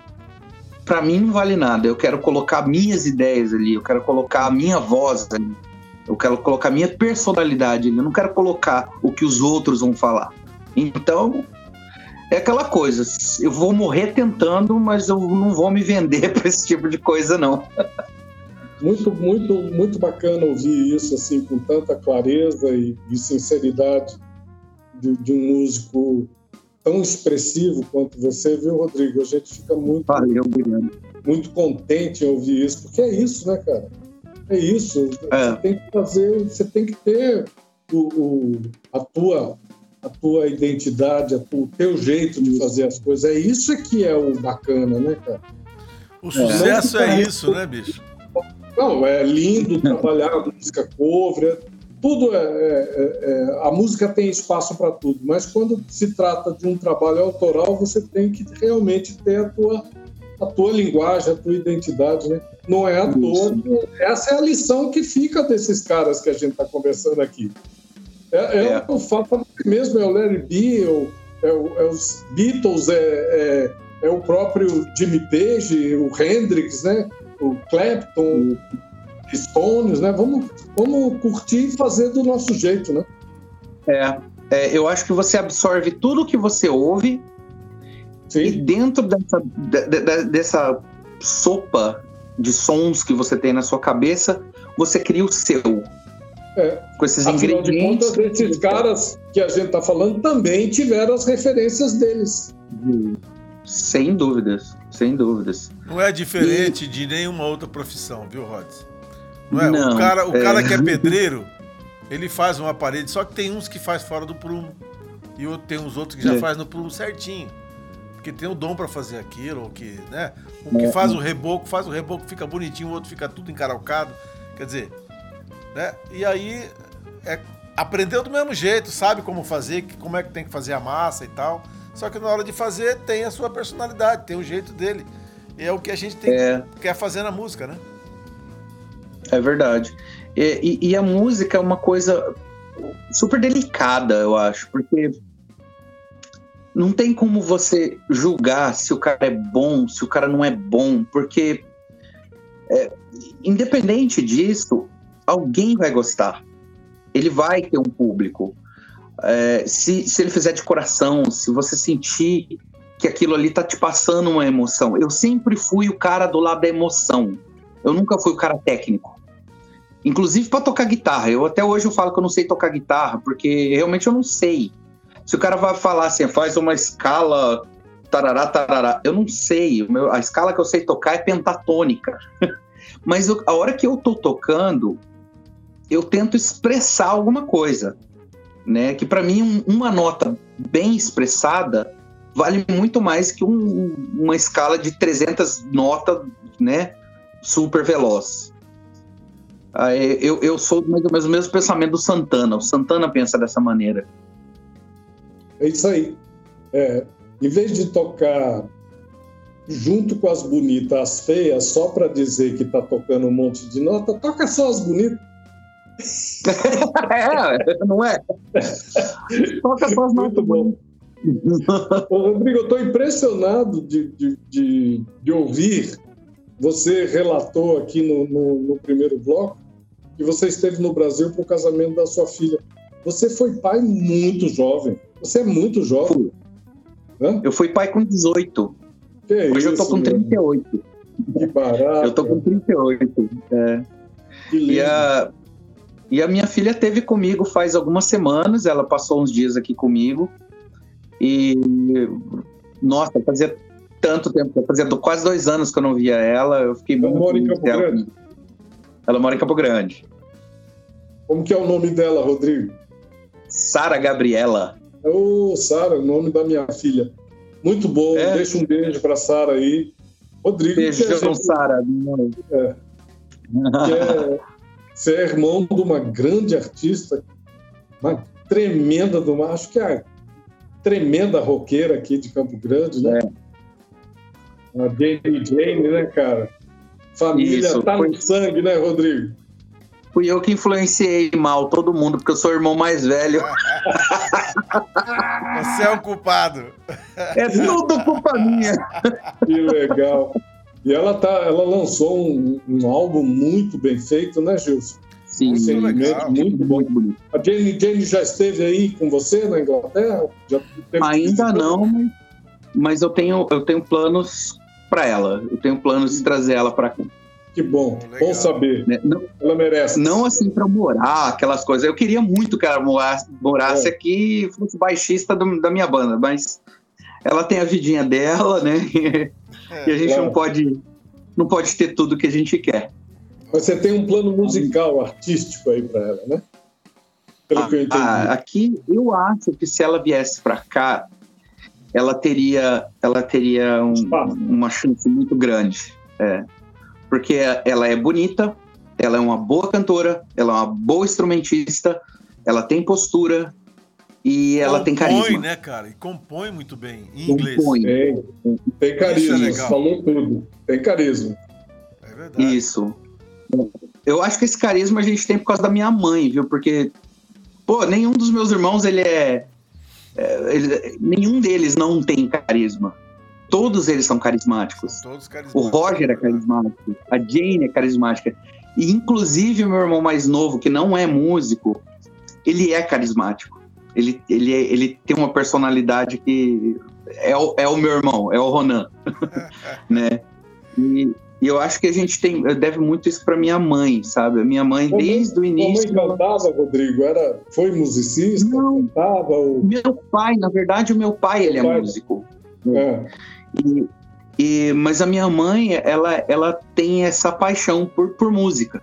Speaker 3: Para mim não vale nada. Eu quero colocar minhas ideias ali, eu quero colocar a minha voz ali. Eu quero colocar a minha personalidade ali. Eu não quero colocar o que os outros vão falar. Então, é aquela coisa. Eu vou morrer tentando, mas eu não vou me vender [LAUGHS] para esse tipo de coisa, não.
Speaker 1: muito, muito, muito bacana ouvir isso assim com tanta clareza e, e sinceridade de, de, um músico tão expressivo quanto você, viu, Rodrigo? A gente fica muito,
Speaker 3: Valeu,
Speaker 1: muito contente em ouvir isso, porque é isso, né, cara? É isso. É. Você tem que fazer, você tem que ter o, o, a tua a tua identidade, o teu jeito de fazer as coisas. É isso que é o bacana, né, cara?
Speaker 2: O sucesso é, é isso, né, bicho?
Speaker 1: Não, é lindo trabalhar música cover, tudo é, é, é, é, a música tem espaço para tudo, mas quando se trata de um trabalho autoral, você tem que realmente ter a tua a tua linguagem, a tua identidade, né? Não é à toa. Essa é a lição que fica desses caras que a gente está conversando aqui. É, é, é. o fato mesmo, é o Larry B, é, é, é os Beatles, é, é, o próprio Jimmy Page, o Hendrix, né? O Clapton, Stones, né? Vamos, vamos curtir e fazer do nosso jeito, né?
Speaker 3: É, é eu acho que você absorve tudo que você ouve Sim. e dentro dessa, de, de, dessa sopa de sons que você tem na sua cabeça, você cria o seu.
Speaker 1: É. Com esses Afinal ingredientes. De contas, esses caras que a gente está falando também tiveram as referências deles.
Speaker 3: Sem dúvidas, sem dúvidas.
Speaker 2: Não é diferente e... de nenhuma outra profissão, viu, Rods? Não é? Não, o cara, o é... cara que é [LAUGHS] pedreiro, ele faz uma parede, só que tem uns que faz fora do prumo. E tem uns outros que já é. faz no prumo certinho. Porque tem o dom para fazer aquilo, ou que, né? Um que é. faz o reboco, faz o reboco, fica bonitinho, o outro fica tudo encaralcado. Quer dizer, né? E aí é, aprendeu do mesmo jeito, sabe como fazer, como é que tem que fazer a massa e tal. Só que na hora de fazer tem a sua personalidade, tem o jeito dele. E é o que a gente tem, é. quer fazer na música, né?
Speaker 3: É verdade. E, e, e, a música é uma coisa super delicada, eu acho, porque não tem como você julgar se o cara é bom, se o cara não é bom, porque é, independente disso, alguém vai gostar. Ele vai ter um público. É, se, se ele fizer de coração, se você sentir que aquilo ali tá te passando uma emoção. Eu sempre fui o cara do lado da emoção. Eu nunca fui o cara técnico. Inclusive para tocar guitarra. Eu até hoje eu falo que eu não sei tocar guitarra, porque realmente eu não sei. Se o cara vai falar assim, faz uma escala tarará, tarará, eu não sei. A escala que eu sei tocar é pentatônica. [LAUGHS] Mas a hora que eu tô tocando, eu tento expressar alguma coisa, né? Que para mim uma nota bem expressada vale muito mais que um, uma escala de 300 notas, né? Super veloz. Eu, eu sou mais ou menos o mesmo pensamento do Santana. O Santana pensa dessa maneira.
Speaker 1: É isso aí. É, em vez de tocar junto com as bonitas, as feias, só para dizer que tá tocando um monte de nota, toca só as bonitas. [LAUGHS]
Speaker 3: é, não é?
Speaker 1: toca só as notas. Ô, Rodrigo, eu estou impressionado de, de, de, de, ouvir. Você relatou aqui no, no, no primeiro bloco que você esteve no Brasil para o casamento da sua filha. Você foi pai muito jovem. Você é muito jovem.
Speaker 3: Eu fui pai com 18. Que Hoje isso, eu tô com 38.
Speaker 1: Que barato.
Speaker 3: Eu tô com 38. É. Que lindo. E a, e a minha filha teve comigo faz algumas semanas. Ela passou uns dias aqui comigo. E, nossa, fazia tanto tempo, fazia quase dois anos que eu não via ela. Eu fiquei
Speaker 1: ela muito mora em Campo. Grande?
Speaker 3: Ela mora em Campo Grande.
Speaker 1: Como que é o nome dela, Rodrigo?
Speaker 3: Sara Gabriela.
Speaker 1: Ô, oh, Sara, o nome da minha filha. Muito bom. É. Deixa um beijo para Sara aí. Rodrigo.
Speaker 3: Beijo, gente... Sara.
Speaker 1: É, é, você é irmão de uma grande artista, uma tremenda, do, acho que é a tremenda roqueira aqui de Campo Grande, né? É. A Jane Jane, né, cara? Família Isso, tá foi... no sangue, né, Rodrigo?
Speaker 3: Fui eu que influenciei mal todo mundo, porque eu sou o irmão mais velho. [LAUGHS]
Speaker 2: Você é o culpado.
Speaker 3: É tudo culpa minha.
Speaker 1: Que legal. E ela, tá, ela lançou um, um álbum muito bem feito, né, Gilson?
Speaker 3: Sim,
Speaker 1: um muito, muito bom. Muito bonito. A Jane, Jane já esteve aí com você na Inglaterra?
Speaker 3: Ainda não, mas eu tenho, eu tenho planos para ela. Eu tenho planos de trazer ela para cá.
Speaker 1: Que bom, oh, bom saber. Né, não, ela merece.
Speaker 3: Não assim para morar, aquelas coisas. Eu queria muito que ela morasse, morasse é. aqui e fosse baixista do, da minha banda, mas ela tem a vidinha dela, né? É, [LAUGHS] e a gente claro. não pode não pode ter tudo que a gente quer.
Speaker 1: Mas você tem um plano musical, artístico aí para ela, né?
Speaker 3: Pelo ah, que eu entendi. Ah, aqui eu acho que se ela viesse para cá, ela teria ela teria um, uma chance muito grande. É porque ela é bonita, ela é uma boa cantora, ela é uma boa instrumentista, ela tem postura e ela tem carisma.
Speaker 2: Compõe, né, cara? E compõe muito bem em inglês.
Speaker 1: Compõe. Tem, tem carisma, é falou tudo. Tem carisma.
Speaker 3: É verdade. Isso. Eu acho que esse carisma a gente tem por causa da minha mãe, viu? Porque, pô, nenhum dos meus irmãos, ele é. É ele, nenhum deles não tem carisma. Todos eles são carismáticos. Todos carismáticos. O Roger é carismático, a Jane é carismática. E, inclusive, o meu irmão mais novo, que não é músico, ele é carismático. Ele, ele, é, ele tem uma personalidade que é o, é o meu irmão, é o Ronan. [LAUGHS] né? E, e, eu acho que a gente tem, deve muito isso para minha mãe, sabe? A minha mãe, desde o início.
Speaker 1: Sua mãe cantava, Rodrigo? Era, foi musicista? Não, cantava? Ou...
Speaker 3: Meu pai, na verdade, o meu pai, ele é pai. músico. É. E, e, mas a minha mãe, ela, ela tem essa paixão por, por música,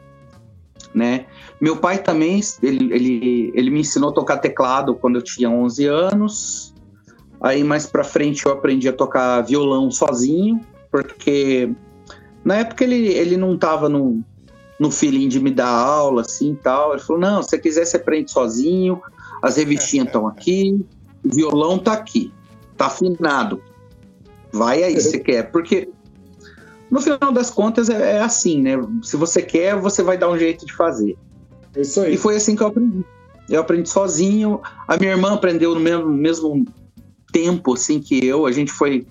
Speaker 3: né? Meu pai também, ele, ele, ele me ensinou a tocar teclado quando eu tinha 11 anos. Aí mais para frente eu aprendi a tocar violão sozinho, porque na época ele, ele não estava no, no feeling de me dar aula assim tal. Ele falou: "Não, se você quiser você aprende sozinho. As revistinhas estão aqui, o violão tá aqui, tá afinado. Vai aí se quer, porque no final das contas é, é, assim, né? Se você quer, você vai dar um jeito de fazer.
Speaker 1: É isso aí.
Speaker 3: E foi assim que eu aprendi. Eu aprendi sozinho. A minha irmã aprendeu no mesmo, mesmo tempo assim que eu, a gente foi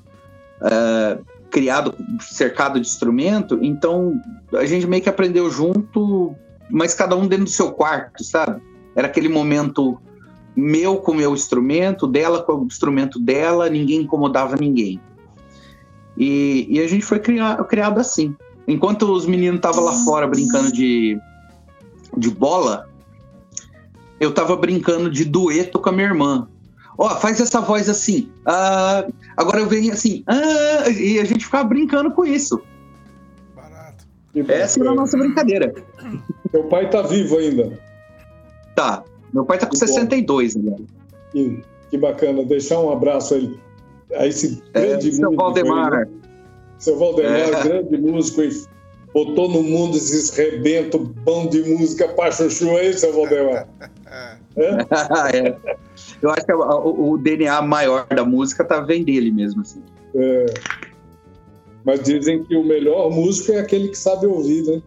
Speaker 3: uh, criado cercado de instrumento, então a gente meio que aprendeu junto, mas cada um dentro do seu quarto, sabe? Era aquele momento meu com o meu instrumento, dela com o instrumento dela, ninguém incomodava ninguém. E, e a gente foi criado, assim. Enquanto os meninos estavam lá fora brincando de, de bola, eu tava brincando de dueto com a minha irmã. Ó, oh, faz essa voz assim. Ah, agora eu venho assim. Ah, e a gente ficava brincando com isso. Barato. Essa era a nossa brincadeira.
Speaker 1: Meu pai tá vivo ainda.
Speaker 3: Tá. Meu pai tá com que 62
Speaker 1: ainda. Que, que bacana. Deixar um abraço a ele. A esse é, grande é,
Speaker 3: seu Valdemar. Aí, né?
Speaker 1: Seu Valdemar, é. grande músico e botou no mundo esses rebento bom de música pra chuchu aí, seu Valdemar. [LAUGHS]
Speaker 3: É? é. Eu acho que o, o, DNA maior da música tá vem dele mesmo, assim. É.
Speaker 1: Mas dizem que o melhor músico é aquele que sabe ouvir, né?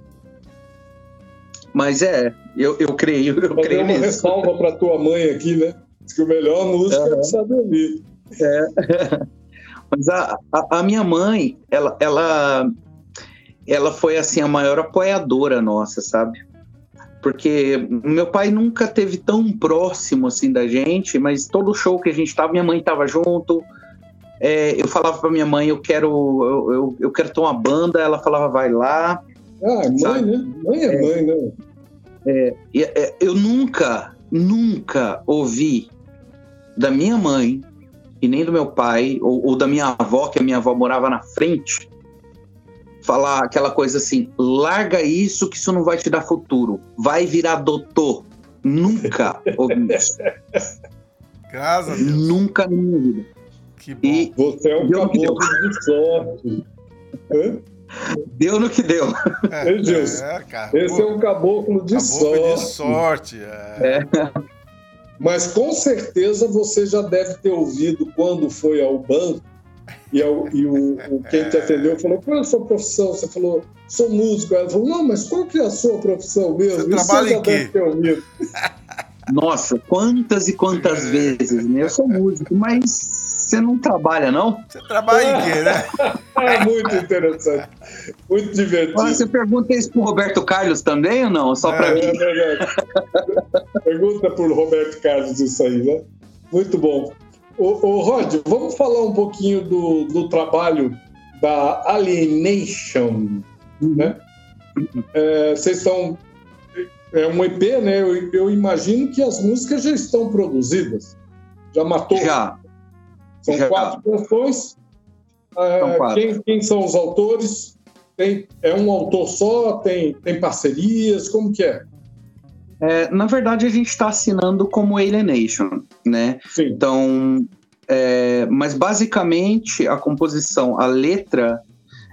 Speaker 3: Mas é, eu, eu creio, eu Fazer creio
Speaker 1: uma mesmo. ressalva para tua mãe aqui, né? Diz que o melhor músico uhum. é que sabe ouvir. É. [LAUGHS]
Speaker 3: Mas a, a, a, minha mãe, ela, ela, ela foi assim a maior apoiadora nossa, sabe? Porque meu pai nunca teve tão próximo assim da gente, mas todo show que a gente tava, minha mãe tava junto. É, eu falava para minha mãe, eu quero, eu, eu, eu, quero ter uma banda, ela falava, vai lá.
Speaker 1: Ah, mãe, sabe? né? Mãe é, é mãe, né?
Speaker 3: É, é, eu nunca, nunca ouvi da minha mãe e nem do meu pai, ou, ou da minha avó, que a minha avó morava na frente, falar aquela coisa assim: larga isso, que isso não vai te dar futuro. Vai virar doutor. Nunca ouvi isso.
Speaker 2: Graças a Deus.
Speaker 3: Nunca na minha vida.
Speaker 1: Que bom. E Você é um caboclo de sorte.
Speaker 3: Deu no que deu.
Speaker 1: É, Deus. É, Esse é um caboclo de caboclo sorte.
Speaker 2: de sorte. É. é.
Speaker 1: Mas com certeza você já deve ter ouvido quando foi ao banco e, ao, e o, o, quem te atendeu falou: qual é a sua profissão? Você falou: sou músico. Ela falou: não, mas qual que é a sua profissão mesmo?
Speaker 2: Você Isso trabalha você já em quê? deve ter ouvido.
Speaker 3: Nossa, quantas e quantas vezes, né? Eu sou músico, mas você não trabalha, não?
Speaker 2: Você trabalha em quê, né? [LAUGHS]
Speaker 1: é muito interessante. Muito divertido.
Speaker 3: Você pergunta isso pro Roberto Carlos também ou não? Só para é, mim? É verdade. [LAUGHS]
Speaker 1: pergunta pro Roberto Carlos isso aí, né? Muito bom. Ô, ô Rod, vamos falar um pouquinho do, do trabalho da Alienation, né? É, vocês estão é um EP, né? Eu, eu, imagino que as músicas já estão produzidas. Já matou?
Speaker 3: Já.
Speaker 1: São já. quatro canções. É, quatro. Quem, quem, são os autores? Tem, é um autor só? Tem, tem parcerias? Como que é?
Speaker 3: É na verdade, a gente está assinando como Alienation, né? Sim. Então, é, mas basicamente a composição, a letra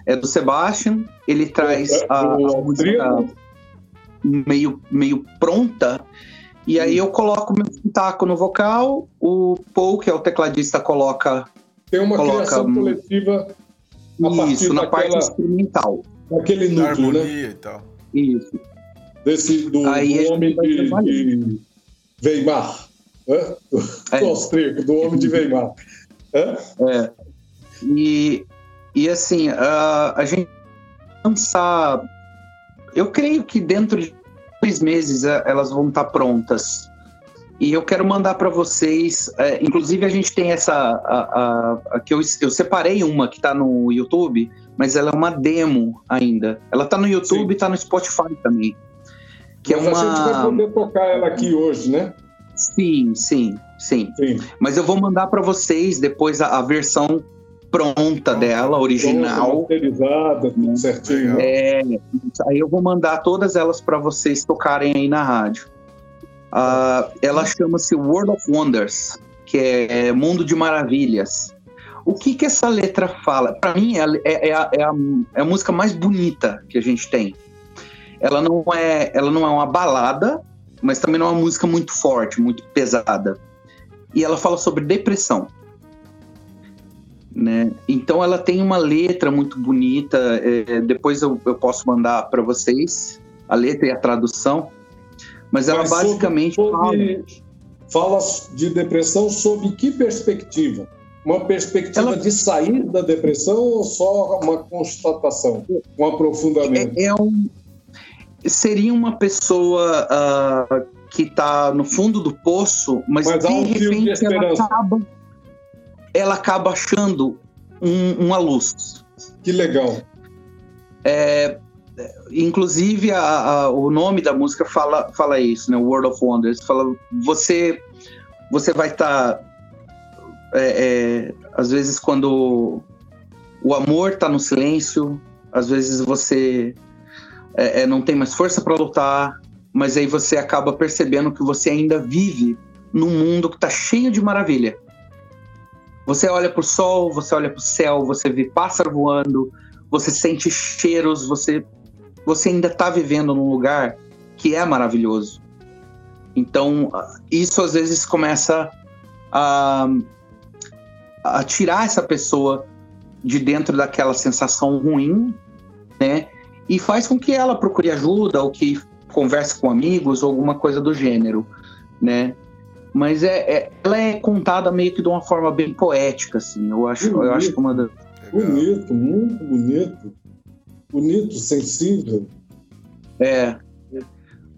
Speaker 3: é do Sebastian. Ele traz é, a, a música meio, meio pronta. E aí eu coloco meu taco no vocal, o Paul, que é o tecladista, coloca.
Speaker 1: Tem uma coloca, criação coletiva.
Speaker 3: Isso, na daquela, parte instrumental.
Speaker 1: Aquele núcleo, né? E tal.
Speaker 3: Isso.
Speaker 1: Desse, do, aí do homem de, de Weimar. Do, é. [LAUGHS] austríaco, do homem de Weimar.
Speaker 3: É? é. E, e assim, a, a gente lançar eu creio que dentro de dois meses é, elas vão estar prontas. E eu quero mandar para vocês. É, inclusive, a gente tem essa. A, a, a, que eu, eu separei uma que está no YouTube, mas ela é uma demo ainda. Ela está no YouTube e está no Spotify também.
Speaker 1: Que é mas é uma... a gente vai poder tocar ela aqui hoje, né?
Speaker 3: Sim, sim, sim. sim. Mas eu vou mandar para vocês depois a, a versão pronta dela, original.
Speaker 1: Masterizada, tudo certinho.
Speaker 3: É, aí eu vou mandar todas elas para vocês tocarem aí na rádio. Uh, ela chama-se World of Wonders, que é Mundo de Maravilhas. O que que essa letra fala? Para mim, é, é, é, é, a, é a música mais bonita que a gente tem. Ela não é, ela não é uma balada, mas também não é uma música muito forte, muito pesada. E ela fala sobre depressão. Né? Então ela tem uma letra muito bonita. É, depois eu, eu, posso mandar para vocês a letra e a tradução. Mas ela Mas basicamente
Speaker 1: sobre, fala... fala de depressão sob que perspectiva? uma perspectiva
Speaker 3: Ela-
Speaker 1: de sair da depressão ou só uma constatação, um aprofundamento?
Speaker 3: É, é um, seria uma pessoa ah, que está no fundo do poço, mas,
Speaker 1: Mas
Speaker 3: de
Speaker 1: um fio de
Speaker 3: repente ela acaba, ela acaba achando um- uma luz.
Speaker 1: Que legal.
Speaker 3: Inclusive, a- a- o nome da música fala, fala isso, né? World of Wonders. Fala, você, você vai estar. às vezes, quando o amor está no silêncio, às vezes você é, é, não tem mais força para lutar, mas aí você acaba percebendo que você ainda vive num mundo que está cheio de maravilha. Você olha para o sol, você olha para o céu, você vê pássaro voando, você sente cheiros, você você ainda está vivendo num lugar que é maravilhoso. Então, isso às vezes começa a, a tirar essa pessoa de dentro daquela sensação ruim, né? E faz com que ela procure ajuda ou que converse com amigos ou alguma coisa do gênero, né? Mas é, é- ela é contada meio que de uma forma bem poética, assim. Eu acho, eu acho que uma das.
Speaker 1: Bonito, muito bonito. Bonito, sensível.
Speaker 3: é,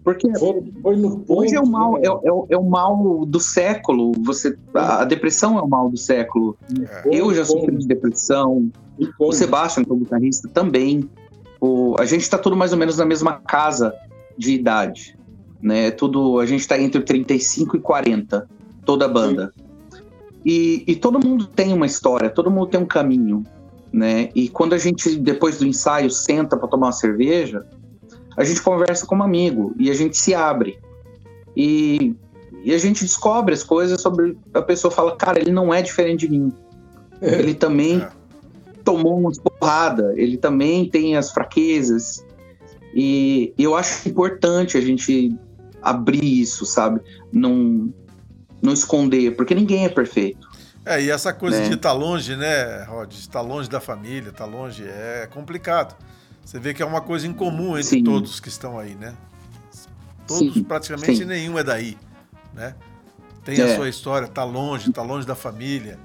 Speaker 3: porque
Speaker 1: Foi, foi no ponto.
Speaker 3: Hoje é o mal,
Speaker 1: né?
Speaker 3: é, é o- é o mal do século. Você, a, a depressão é o mal do século.
Speaker 1: Foi
Speaker 3: Eu já sofri de depressão. O
Speaker 1: ponto.
Speaker 3: Sebastian, que é o guitarrista, também. O, a gente está tudo mais ou menos na mesma casa de idade. Né? Tudo, a gente está entre 35 e 40, toda a banda. E, e todo mundo tem uma história, todo mundo tem um caminho. Né? E quando a gente, depois do ensaio, senta para tomar uma cerveja, a gente conversa como amigo e a gente se abre. E, e a gente descobre as coisas sobre. A pessoa fala, cara, ele não é diferente de mim. Ele também
Speaker 2: É.
Speaker 3: tomou umas porrada, ele também tem as fraquezas. E eu acho importante a gente abrir isso, sabe? Não, não esconder, porque ninguém é perfeito.
Speaker 2: É, e essa coisa
Speaker 3: Né?
Speaker 2: de estar longe, né, Rod? Estar longe da família, estar longe é complicado. Você vê que é uma coisa em comum entre
Speaker 3: Sim.
Speaker 2: todos que estão aí, né? Todos,
Speaker 3: Sim,
Speaker 2: praticamente
Speaker 3: sim.
Speaker 2: nenhum é daí, né? Tem a
Speaker 3: É.
Speaker 2: sua história, tá longe, tá longe da família.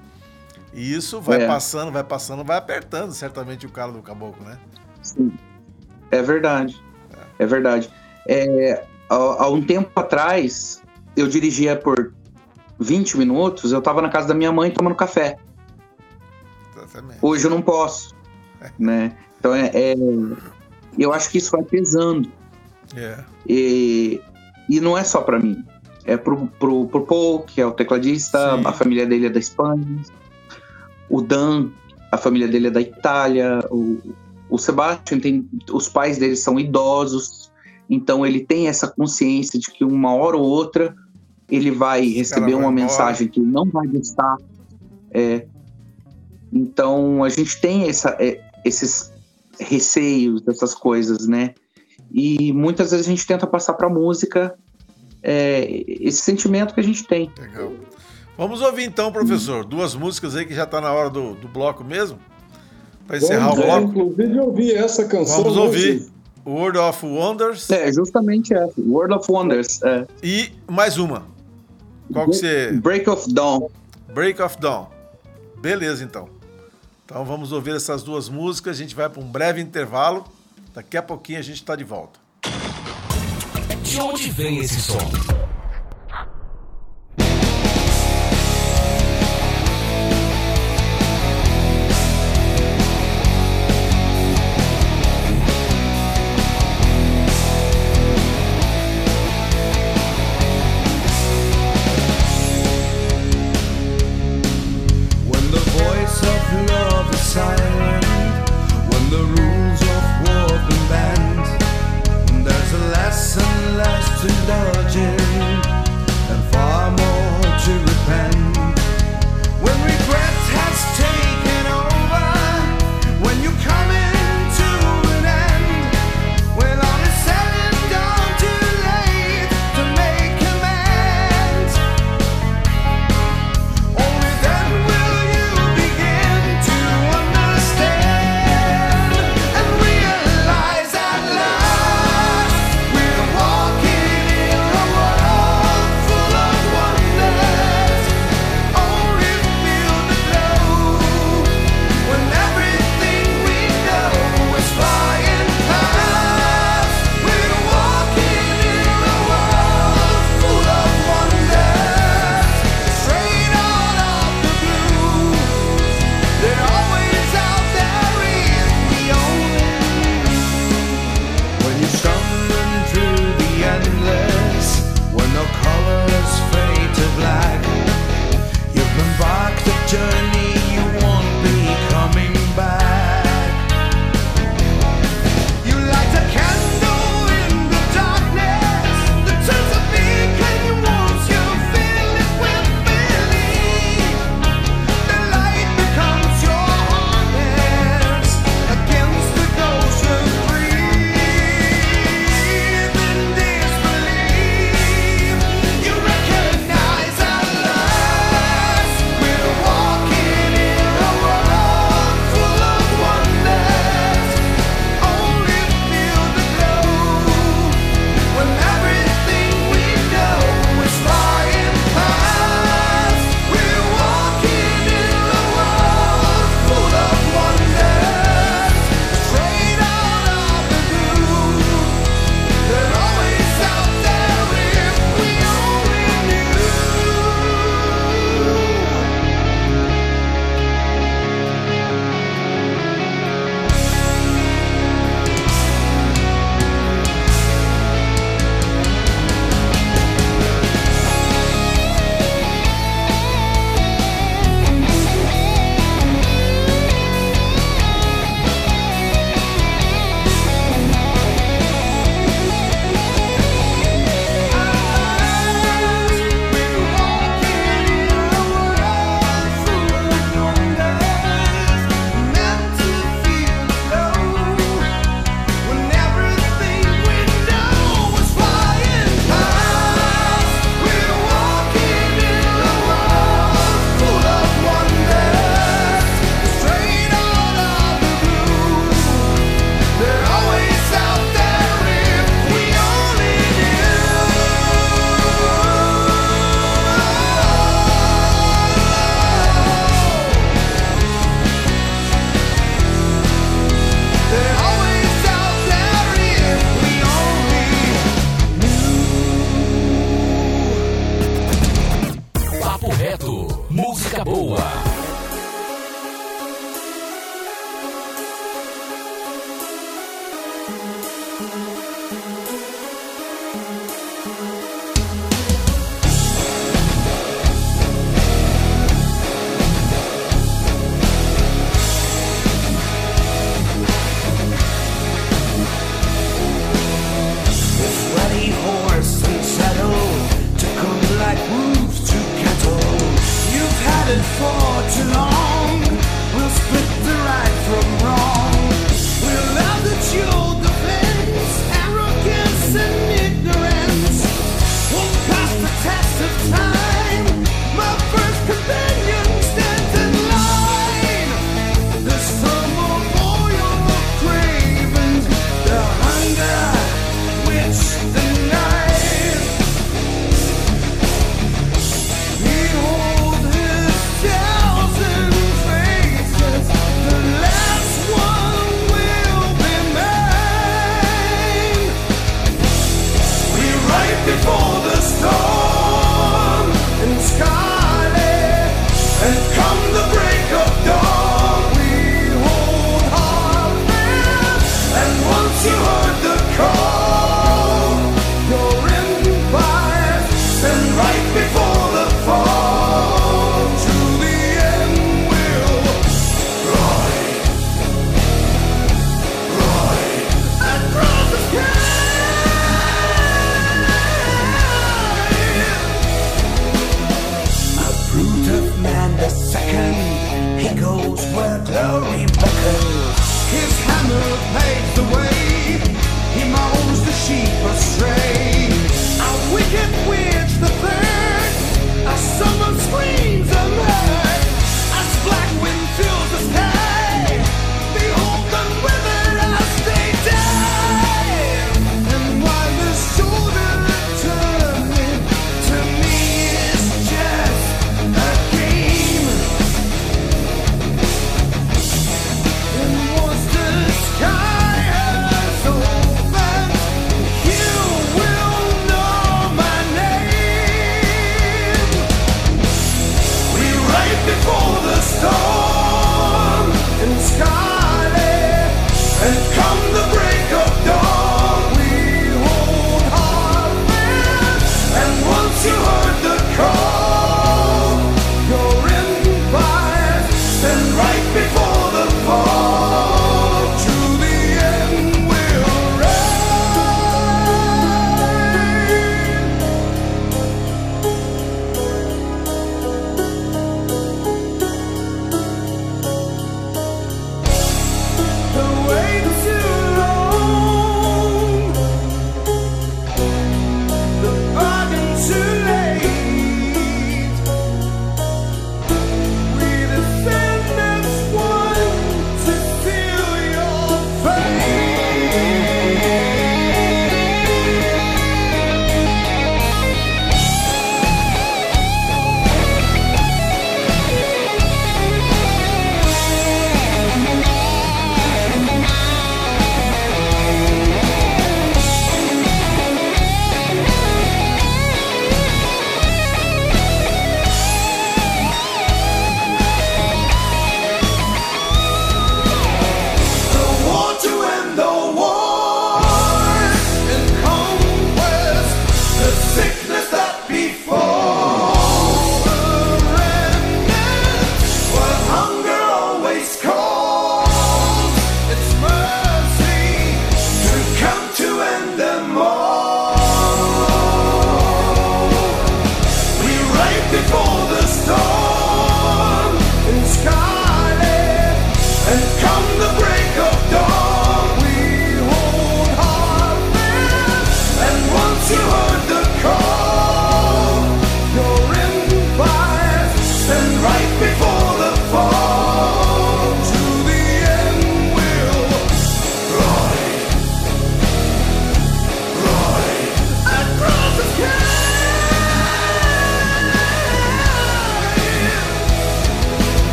Speaker 2: E isso vai
Speaker 3: É.
Speaker 2: passando, vai passando, vai apertando certamente o cara do caboclo, né?
Speaker 3: Sim. É verdade. É verdade. É, há, há um tempo atrás, eu dirigia por 20 minutos, eu tava na casa da minha mãe tomando café.
Speaker 2: Exatamente.
Speaker 3: Hoje eu não posso, [LAUGHS] né? Então é, é- eu acho que isso vai pesando.
Speaker 2: É.
Speaker 3: E, e não é só pra mim. É pro, pro, pro Paul, que é o tecladista,
Speaker 2: Sim.
Speaker 3: a família dele é da Espanha. O Dan, a família dele é da Itália. O, o Sebastian tem. Os pais dele são idosos. Então ele tem essa consciência de que uma hora ou outra ele vai receber
Speaker 2: vai
Speaker 3: uma
Speaker 2: embora.
Speaker 3: mensagem que não vai gostar. É, então a gente tem essa, é, esses receios, essas coisas, né? E muitas vezes a gente tenta passar para música é, esse sentimento que a gente tem.
Speaker 2: Legal. Vamos ouvir então, professor, duas músicas aí que já tá na hora do, do bloco mesmo. Para encerrar o
Speaker 1: Vamos, é,
Speaker 2: bloco.
Speaker 1: Inclusive, eu ouvi essa canção.
Speaker 2: Vamos
Speaker 1: hoje.
Speaker 2: ouvir. World of Wonders
Speaker 3: É, justamente essa. World of Wonders. É.
Speaker 2: e mais uma. Qual que você.
Speaker 3: Break of Dawn.
Speaker 2: Break of Dawn. Beleza, então. Então vamos ouvir essas duas músicas. A gente vai para um breve intervalo. Daqui a pouquinho a gente está de volta.
Speaker 4: De onde vem esse som?
Speaker 5: Silent, when the rules of war have been banned, there's less and less to indulge in, and far more to repent. When regret has taken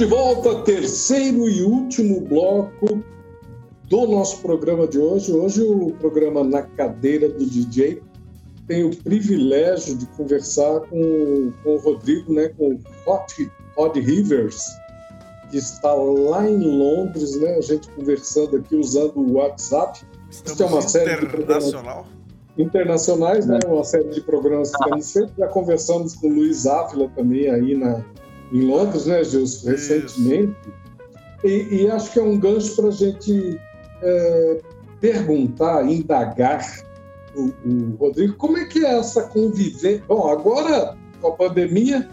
Speaker 1: de volta, terceiro e último bloco do nosso programa de hoje. Hoje o programa Na Cadeira do DJ tem o privilégio de conversar com, com o Rodrigo, né, com o Hot, Hot Rivers, que está lá em Londres, né, a gente conversando aqui usando o WhatsApp. Isso é uma
Speaker 2: Estamos
Speaker 1: série de programas
Speaker 2: internacional.
Speaker 1: internacionais, né? Uma série de programas que temos feito. Já conversamos com o Luiz Ávila também aí na, em Londres, né, Gilson, recentemente. E, e acho que é um gancho para a gente é, perguntar, indagar o, o Rodrigo, como é que é essa convivência? Bom, agora com a pandemia,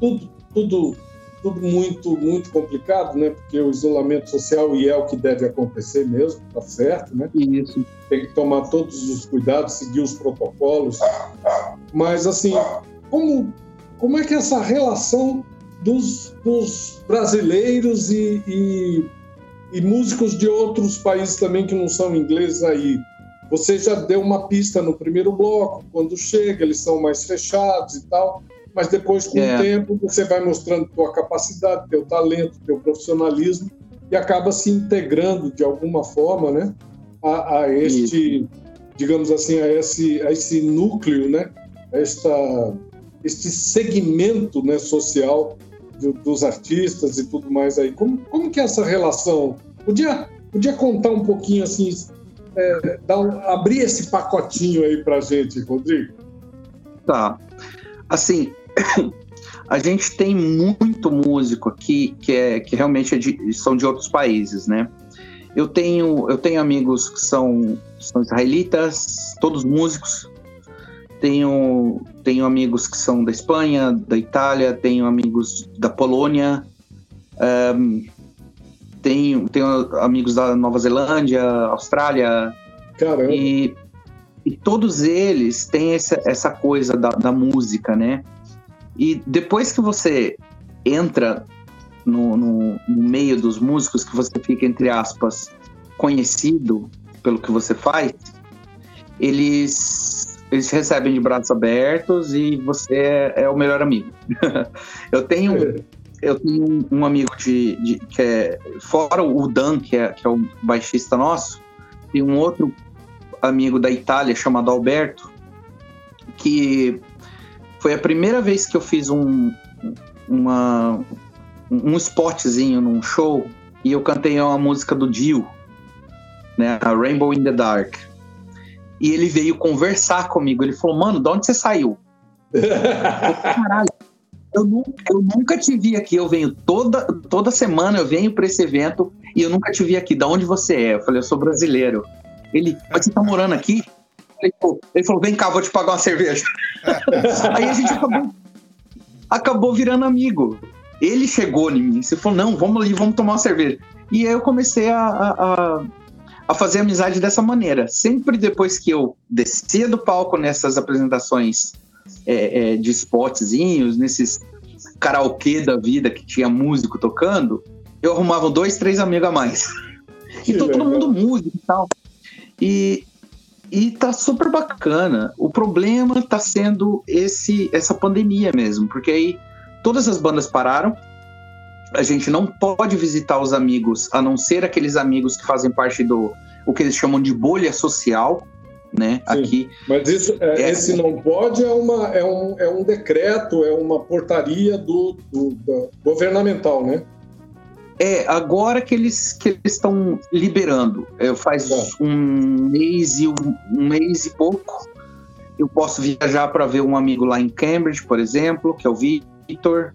Speaker 1: tudo, tudo, tudo muito, muito complicado, né? Porque o isolamento social e é o que deve acontecer mesmo, tá certo, né?
Speaker 3: Isso.
Speaker 1: tem que tomar todos os cuidados, seguir os protocolos. Mas, assim, como, como é que é essa relação dos, dos brasileiros e, e, e músicos de outros países também que não são ingleses aí? Você já deu uma pista no primeiro bloco, quando chega, eles são mais fechados e tal, mas depois, com
Speaker 3: É.
Speaker 1: o tempo, você vai mostrando tua capacidade, teu talento, teu profissionalismo e acaba se integrando de alguma forma, né? A, a este, digamos assim, a esse, a esse núcleo, né? Esta, este segmento né, social do- dos artistas e tudo mais aí. Como, como que é essa relação? Podia, podia contar um pouquinho assim, é, dar abrir esse pacotinho aí pra gente, Rodrigo?
Speaker 3: Tá. Assim, a gente tem muito músico aqui que, é, que realmente é de- são de outros países, né? Eu tenho, eu tenho amigos que são, são israelitas, todos músicos. Tenho, tenho amigos que são da Espanha, da Itália, tenho amigos da Polônia, ahn, tenho, tenho amigos da Nova Zelândia, Austrália,
Speaker 1: Caramba.
Speaker 3: e, e todos eles têm essa, essa coisa da, da música, né? E depois que você entra no, no, no meio dos músicos, que você fica, entre aspas, conhecido pelo que você faz, eles, eles recebem de braços abertos e você é, é o melhor amigo. [LAUGHS] eu tenho eu tenho um, um amigo de, de- que é fora o Dan, que é, que é o baixista nosso, e um outro amigo da Itália chamado Alberto, que foi a primeira vez que eu fiz um uma um spotzinho num show e eu cantei uma música do Dio, né, a Rainbow in the Dark. E ele veio conversar comigo. Ele falou: "Mano, de onde você saiu?" Caralho. Eu nunca, eu nunca te vi aqui. Eu venho toda, toda semana, eu venho para esse evento e eu nunca te vi aqui. Da onde você é? Eu falei, eu sou brasileiro. Ele, mas você tá morando aqui? Ele falou, ele falou, vem cá, vou te pagar uma cerveja. [LAUGHS] Aí a gente acabou, acabou virando amigo. Ele chegou em mim, você falou, não, vamos ali, vamos tomar uma cerveja. E aí eu comecei a, a, a- a fazer amizade dessa maneira. Sempre depois que eu descia do palco nessas apresentações é, é, de spotzinhos, nesses karaokê da vida que tinha músico tocando, eu arrumava dois, três amigos a mais.
Speaker 1: Que
Speaker 3: E todo
Speaker 1: legal.
Speaker 3: mundo músico e tal. E, e tá super bacana. O problema tá sendo esse essa pandemia mesmo, porque aí todas as bandas pararam. A gente não pode visitar os amigos, a não ser aqueles amigos que fazem parte do o que eles chamam de bolha social, né?
Speaker 1: Sim.
Speaker 3: Aqui
Speaker 1: Mas isso, é,
Speaker 3: É.
Speaker 1: esse não pode é, uma, é, um, é um decreto, é uma portaria do, do- da- governamental, né?
Speaker 3: É, agora que eles que eles estão liberando, eu faz
Speaker 1: Tá.
Speaker 3: um mês e um, um mês e pouco, eu posso viajar para ver um amigo lá em Cambridge, por exemplo, que é o Victor.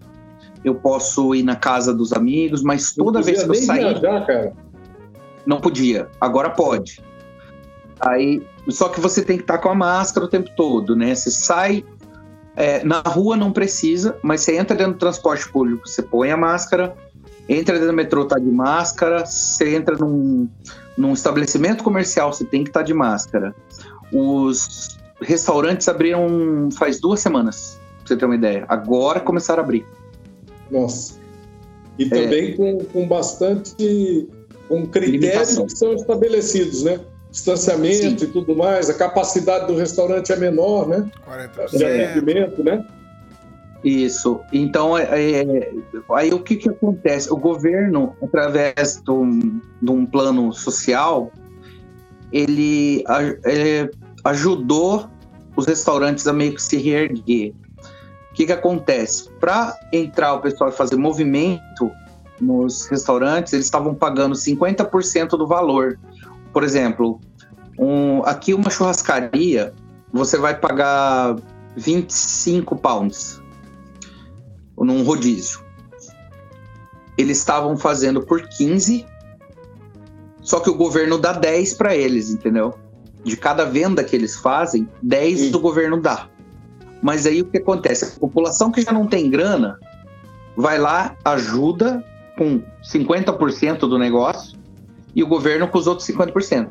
Speaker 3: Eu posso ir na casa dos amigos, mas toda vez que eu sair,
Speaker 1: viajar, cara.
Speaker 3: não podia. Agora pode. Aí, só que você tem que estar com a máscara o tempo todo, né? Você sai é, na rua não precisa, mas você entra dentro do transporte público, você põe a máscara, entra dentro do metrô, tá de máscara, você entra num, num estabelecimento comercial, você tem que estar de máscara. Os restaurantes abriram faz duas semanas, pra você ter uma ideia. Agora começaram a abrir.
Speaker 1: Nossa. E
Speaker 3: É.
Speaker 1: também com, com bastante. com critérios
Speaker 3: Limitação.
Speaker 1: que são estabelecidos, né? Distanciamento
Speaker 3: Sim.
Speaker 1: e tudo mais, a capacidade do restaurante é menor, né?
Speaker 2: 40%.
Speaker 1: De atendimento, né?
Speaker 3: Isso. Então, é, é, aí o que, que acontece? O governo, através de um, de um plano social, ele, ele ajudou os restaurantes a meio que se reerguer. O que, que acontece? Para entrar o pessoal e fazer movimento nos restaurantes, eles estavam pagando 50% do valor. Por exemplo, um- aqui uma churrascaria, você vai pagar 25 pounds num rodízio. Eles estavam fazendo por 15, só que o governo dá 10 para eles, entendeu? De cada venda que eles fazem, 10
Speaker 1: Sim.
Speaker 3: do governo dá. Mas aí o que acontece? A população que já não tem grana vai lá, ajuda com 50% do negócio e o governo com os outros 50%.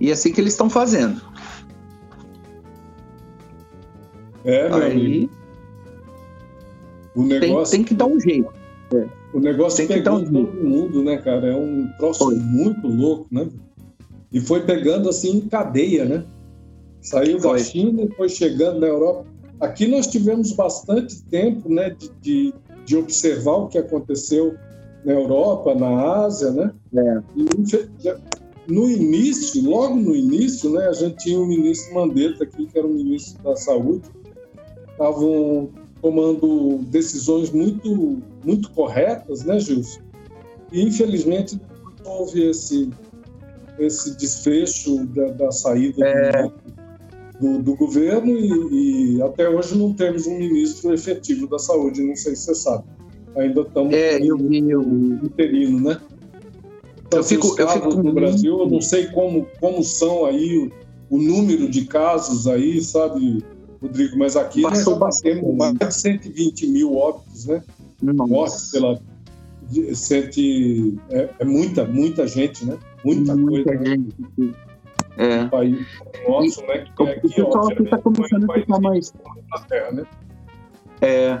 Speaker 3: E é assim que eles estão fazendo.
Speaker 1: É, meu amigo.
Speaker 3: Aí
Speaker 1: O
Speaker 3: tem,
Speaker 1: negócio,
Speaker 3: tem que dar um jeito.
Speaker 1: o negócio
Speaker 3: tem que dar um
Speaker 1: todo mundo, né, cara? É um troço
Speaker 3: Foi.
Speaker 1: muito louco, né? E foi pegando assim em cadeia, né? Saiu
Speaker 3: Foi.
Speaker 1: da China e foi chegando na Europa. Aqui nós tivemos bastante tempo, né, de, de, de observar o que aconteceu na Europa, na Ásia, né?
Speaker 3: É.
Speaker 1: E no início, logo no início, né, a gente tinha o ministro Mandetta aqui, que era o ministro da Saúde, estavam tomando decisões muito, muito corretas, né, Gilson? E infelizmente houve esse, esse desfecho da, da saída do ministro. Do, do governo e, e até hoje não temos um ministro efetivo da saúde, não sei se você sabe. Ainda estamos
Speaker 3: É, eu eu
Speaker 1: interino, né? Então,
Speaker 3: Eu fico- eu fico
Speaker 1: no Brasil, eu não sei como, como são aí o, o número de casos aí, sabe, Rodrigo? Mas aqui nós
Speaker 3: Passou
Speaker 1: já batemos mais de 120 mil óbitos, né? Mortes pela. Cente, é, é muita, muita gente, né? Muita,
Speaker 3: muita
Speaker 1: coisa né?
Speaker 3: É.
Speaker 1: no país nosso, né? Que
Speaker 3: O,
Speaker 1: é
Speaker 3: o
Speaker 1: aqui,
Speaker 3: pessoal aqui está
Speaker 1: obviamente,
Speaker 3: começando
Speaker 1: é
Speaker 3: a ficar mais.
Speaker 1: Terra, né?
Speaker 3: É,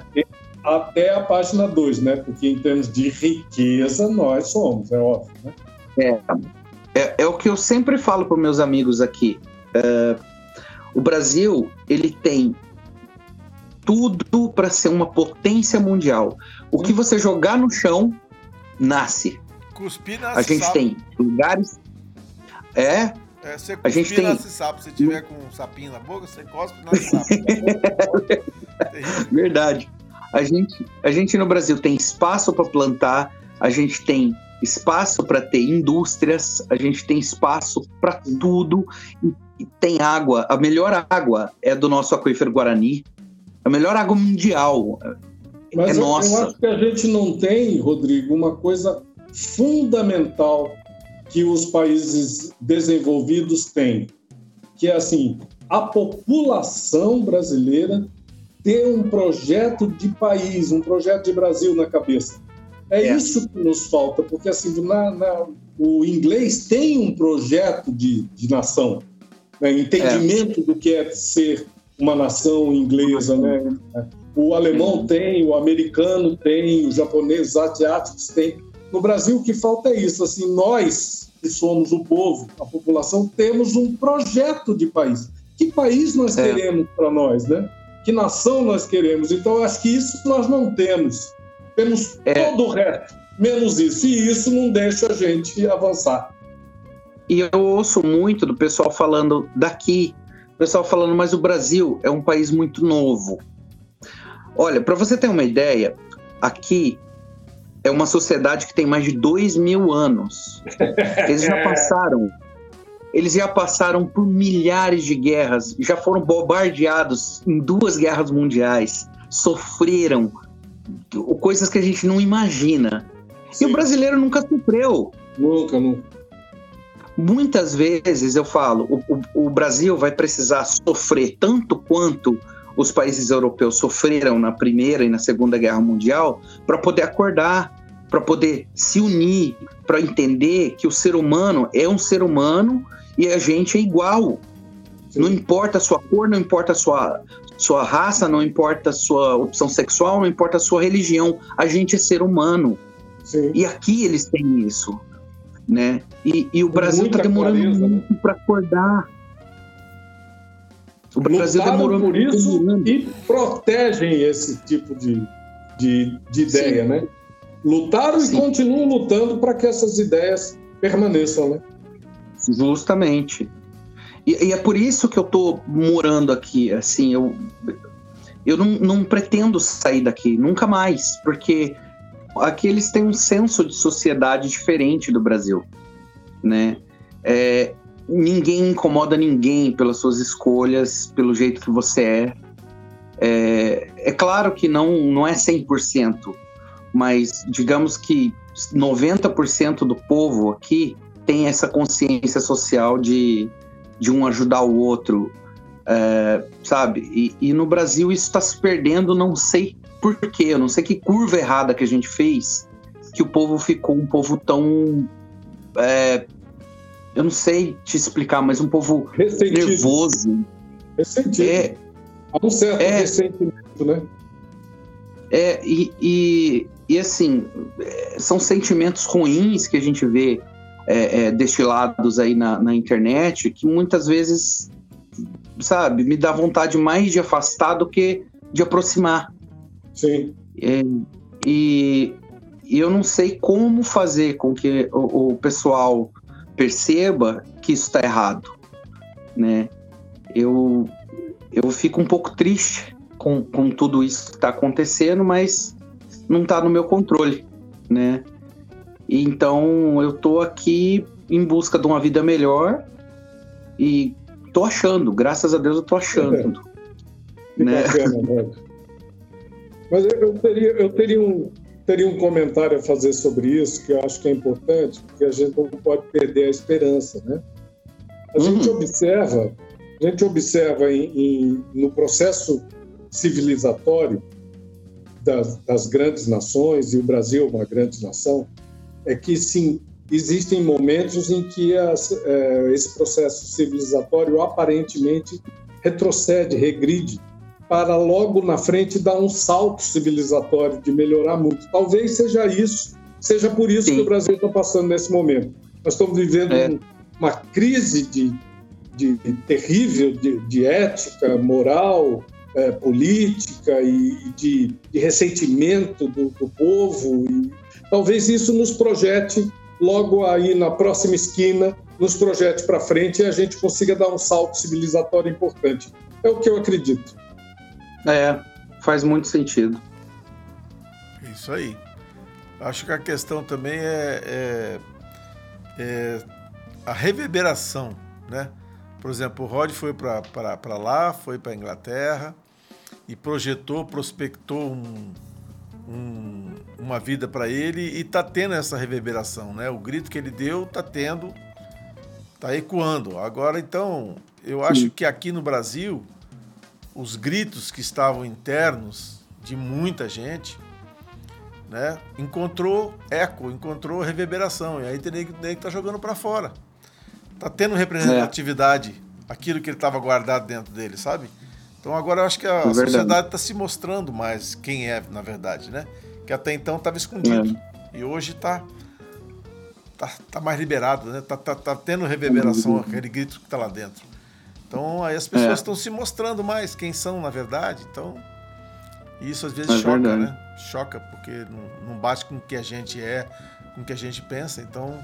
Speaker 1: Até a página 2, né? Porque em termos de riqueza, nós somos, é óbvio, né?
Speaker 3: é, é, é o que eu sempre falo para meus amigos aqui. É, o Brasil ele tem tudo para ser uma potência mundial. O que você jogar no chão nasce.
Speaker 2: Cuspir na
Speaker 3: A gente tem lugares. É,
Speaker 2: É, você
Speaker 3: a gente tem-
Speaker 2: nasce sapo. Se tiver com um sapinho na boca, você cospe nasce sapo. [LAUGHS]
Speaker 3: Verdade. A gente, a gente no Brasil tem espaço para plantar, a gente tem espaço para ter indústrias, a gente tem espaço para tudo e, e tem água. A melhor água é do nosso aquífero Guarani. A melhor água mundial.
Speaker 1: Mas
Speaker 3: É
Speaker 1: eu, eu
Speaker 3: nossa.
Speaker 1: acho que a gente não tem, Rodrigo, uma coisa fundamental que os países desenvolvidos têm, que é assim, a população brasileira ter um projeto de país, um projeto de Brasil na cabeça. É,
Speaker 3: É.
Speaker 1: isso que nos falta, porque assim, na- na- o inglês tem um projeto de, de nação, né? entendimento do que é ser uma nação inglesa, né? O alemão tem, o americano tem, o japonês, os asiáticos têm. No Brasil, o que falta é isso. Assim, nós, que somos o povo, a população, temos um projeto de país. Que país nós
Speaker 3: É.
Speaker 1: queremos para nós, né? Que nação nós queremos? Então, acho que isso nós não temos. Temos
Speaker 3: É.
Speaker 1: todo o resto, menos isso. E isso não deixa a gente avançar.
Speaker 3: E eu ouço muito do pessoal falando daqui, o pessoal falando, mas o Brasil é um país muito novo. Olha, para você ter uma ideia, aqui é uma sociedade que tem mais de dois mil anos. Eles já [LAUGHS] passaram, eles já passaram por milhares de guerras, já foram bombardeados em duas guerras mundiais, sofreram coisas que a gente não imagina. E
Speaker 1: Sim.
Speaker 3: o brasileiro nunca sofreu.
Speaker 1: Nunca, nunca.
Speaker 3: Muitas vezes eu falo, o, o- o Brasil vai precisar sofrer tanto quanto os países europeus sofreram na Primeira e na Segunda Guerra Mundial para poder acordar, para poder se unir, para entender que o ser humano é um ser humano e a gente é igual.
Speaker 1: Sim.
Speaker 3: Não importa a sua cor, não importa a sua, sua raça, não importa a sua opção sexual, não importa a sua religião. A gente é ser humano.
Speaker 1: Sim.
Speaker 3: E aqui eles têm isso, né? E, e o Brasil está demorando
Speaker 1: clareza, né?
Speaker 3: muito para acordar. O Brasil
Speaker 1: Lutaram
Speaker 3: demorou
Speaker 1: por isso e protegem esse tipo de, de, de ideia,
Speaker 3: Sim.
Speaker 1: né? Lutaram
Speaker 3: Sim.
Speaker 1: e continuam lutando para que essas ideias permaneçam, né?
Speaker 3: Justamente. E, e é por isso que eu tô morando aqui, assim, eu, eu não, não pretendo sair daqui, nunca mais, porque aqui eles têm um senso de sociedade diferente do Brasil, né? É, ninguém incomoda ninguém pelas suas escolhas, pelo jeito que você é. É, é claro que não, não é 100%, mas digamos que 90% do povo aqui tem essa consciência social de, de um ajudar o outro, é, sabe? E, e no Brasil isso está se perdendo, não sei por quê, eu não sei que curva errada que a gente fez, que o povo ficou um povo tão. é, eu não sei te explicar, mas um povo
Speaker 1: Ressentido.
Speaker 3: nervoso.
Speaker 1: Ressentido.
Speaker 3: É,
Speaker 1: um certo
Speaker 3: é.
Speaker 1: ressentimento, né?
Speaker 3: É, e, e, e, assim, são sentimentos ruins que a gente vê é, é, destilados aí na, na internet, que muitas vezes, sabe, me dá vontade mais de afastar do que de aproximar.
Speaker 1: Sim.
Speaker 3: É, e, e eu não sei como fazer com que o, o pessoal perceba que isso está errado, né? Eu, eu fico um pouco triste com, com tudo isso que está acontecendo, mas não está no meu controle, né? Então eu tô aqui em busca de uma vida melhor e tô achando, graças a Deus eu tô achando. [LAUGHS]
Speaker 1: Que
Speaker 3: Né?
Speaker 1: bacana, velho. [LAUGHS] Mas eu, eu teria, eu teria um, teria um comentário a fazer sobre isso, que eu acho que é importante, porque a gente não pode perder a esperança, né? A gente
Speaker 3: Uhum.
Speaker 1: observa, a gente observa em- em- no processo civilizatório das, das grandes nações, e o Brasil é uma grande nação, é que sim, existem momentos em que as, eh, esse processo civilizatório aparentemente retrocede, regride, para logo na frente dar um salto civilizatório de melhorar muito. Talvez seja isso, seja por isso
Speaker 3: Sim.
Speaker 1: que o Brasil está passando nesse momento. Nós estamos vivendo
Speaker 3: É.
Speaker 1: um- uma crise de, de- de terrível de, de ética, moral, eh, política e de, de ressentimento do, do povo. E talvez isso nos projete logo aí na próxima esquina, nos projete para frente e a gente consiga dar um salto civilizatório importante. É o que eu acredito.
Speaker 3: É, faz muito sentido.
Speaker 2: Isso aí. Acho que a questão também é, é- é a reverberação, né? Por exemplo, o Rod foi para lá, foi para a Inglaterra e projetou, prospectou um- um- uma vida para ele e está tendo essa reverberação, né? O grito que ele deu está tendo, está ecoando. Agora, então, eu acho que aqui no Brasil, os gritos que estavam internos de muita gente, né, encontrou eco, encontrou reverberação. E aí tem nego que tá jogando para fora. Tá tendo representatividade, aquilo que ele estava guardado dentro dele, sabe? Então agora eu acho que a
Speaker 3: verdade.
Speaker 2: sociedade está se mostrando mais quem é, na verdade, né? Que até então estava escondido. E hoje está tá, tá mais liberado, né? Tá, tá, tá tendo reverberação, aquele grito que está lá dentro. Então aí as pessoas
Speaker 3: É.
Speaker 2: estão se mostrando mais quem são, na verdade. Então, isso às vezes
Speaker 3: É
Speaker 2: choca,
Speaker 3: verdade.
Speaker 2: né? Choca, porque não, não bate com o que a gente é, com o que a gente pensa. Então,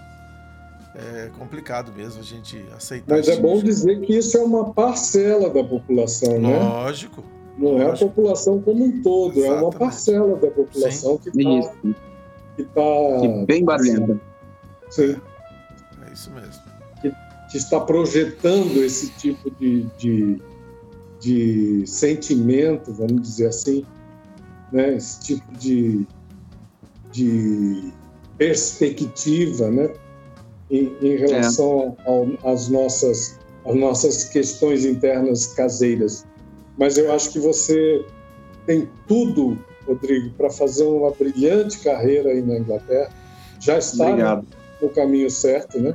Speaker 2: é complicado mesmo a gente aceitar
Speaker 1: Mas é bom dizer que isso é uma parcela da população, né?
Speaker 2: Lógico.
Speaker 1: Não é a
Speaker 2: lógico.
Speaker 1: população como um todo, é uma
Speaker 2: Exatamente.
Speaker 1: parcela da população que está
Speaker 3: Isso.
Speaker 1: que tá,
Speaker 3: Que bem barulhenta.
Speaker 1: sim,
Speaker 2: É isso mesmo.
Speaker 1: Que está projetando esse tipo de, de, de sentimento, vamos dizer assim, né? esse tipo de, de perspectiva né? em, em relação ao- às, nossas, às nossas questões internas caseiras. Mas eu acho que você tem tudo, Rodrigo, para fazer uma brilhante carreira aí na Inglaterra. Já está no,
Speaker 3: Obrigado.
Speaker 1: no caminho certo, né?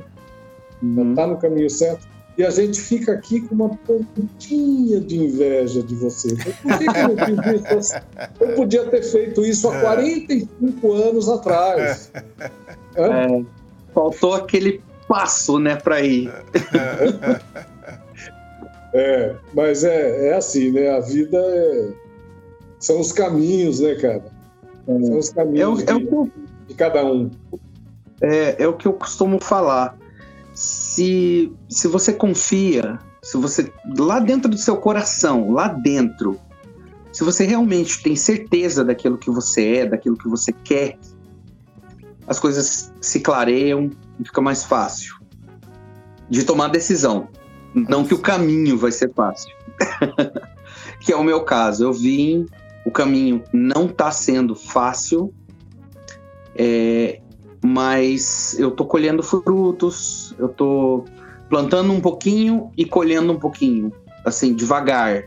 Speaker 3: Uhum.
Speaker 1: está no caminho certo. E a gente fica aqui com uma pontinha de inveja de você. Por que, que eu não fiz isso? Eu podia ter feito isso há 45 anos atrás. Hã?
Speaker 3: É, faltou aquele passo, né, para ir.
Speaker 1: É, mas é, é assim, né? A vida é- são os caminhos, né, cara? São os
Speaker 3: É,
Speaker 1: caminhos
Speaker 3: o- é o
Speaker 1: de,
Speaker 3: que eu
Speaker 1: de cada um.
Speaker 3: é, é o que eu costumo falar. Se, se você confia, se você. Lá dentro do seu coração, lá dentro, se você realmente tem certeza daquilo que você é, daquilo que você quer, as coisas se clareiam e fica mais fácil de tomar decisão. Não que o caminho vai ser fácil. [LAUGHS] que é o meu caso. Eu vim, o caminho não está sendo fácil. É, mas eu tô colhendo frutos, eu tô plantando um pouquinho e colhendo um pouquinho, assim, devagar.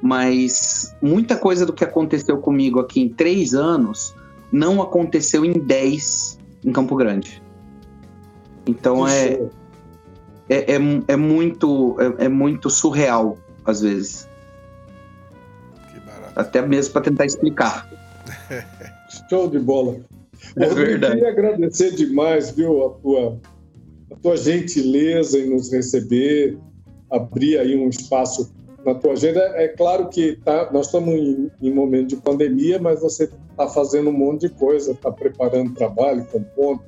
Speaker 3: Mas muita coisa do que aconteceu comigo aqui em três anos não aconteceu em dez em Campo Grande. Então é, é, é, é muito é, é muito surreal às vezes,
Speaker 2: Que barato.
Speaker 3: até mesmo para tentar explicar. [LAUGHS]
Speaker 1: Show de bola.
Speaker 3: É
Speaker 1: Rodrigo,
Speaker 3: verdade.
Speaker 1: queria agradecer demais, viu, a tua, a tua gentileza em nos receber, abrir aí um espaço na tua agenda. É claro que tá, nós estamos em, em momento de pandemia, mas você está fazendo um monte de coisa, está preparando trabalho, compondo,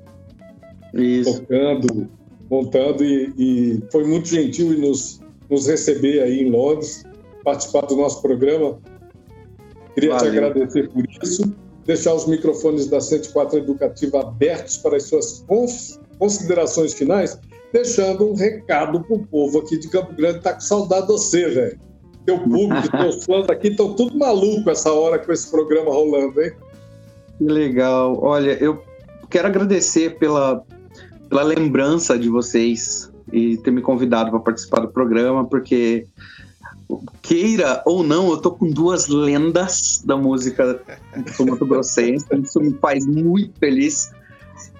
Speaker 3: Isso.
Speaker 1: tocando, montando e, e foi muito gentil em nos, nos receber aí em Londres, participar do nosso programa. Queria te
Speaker 3: Valeu.
Speaker 1: agradecer por isso, deixar os microfones da 104 Educativa abertos para as suas cons- considerações finais deixando um recado pro povo aqui de Campo Grande, tá com saudade de você, velho. Teu público, [LAUGHS] teus fãs aqui estão tudo maluco essa hora com esse programa rolando, hein?
Speaker 3: Que legal. Olha, eu quero agradecer pela, pela lembrança de vocês e ter me convidado para participar do programa, porque queira ou não, eu tô com duas lendas da música do Mato Grossense. [LAUGHS] Isso me faz muito feliz.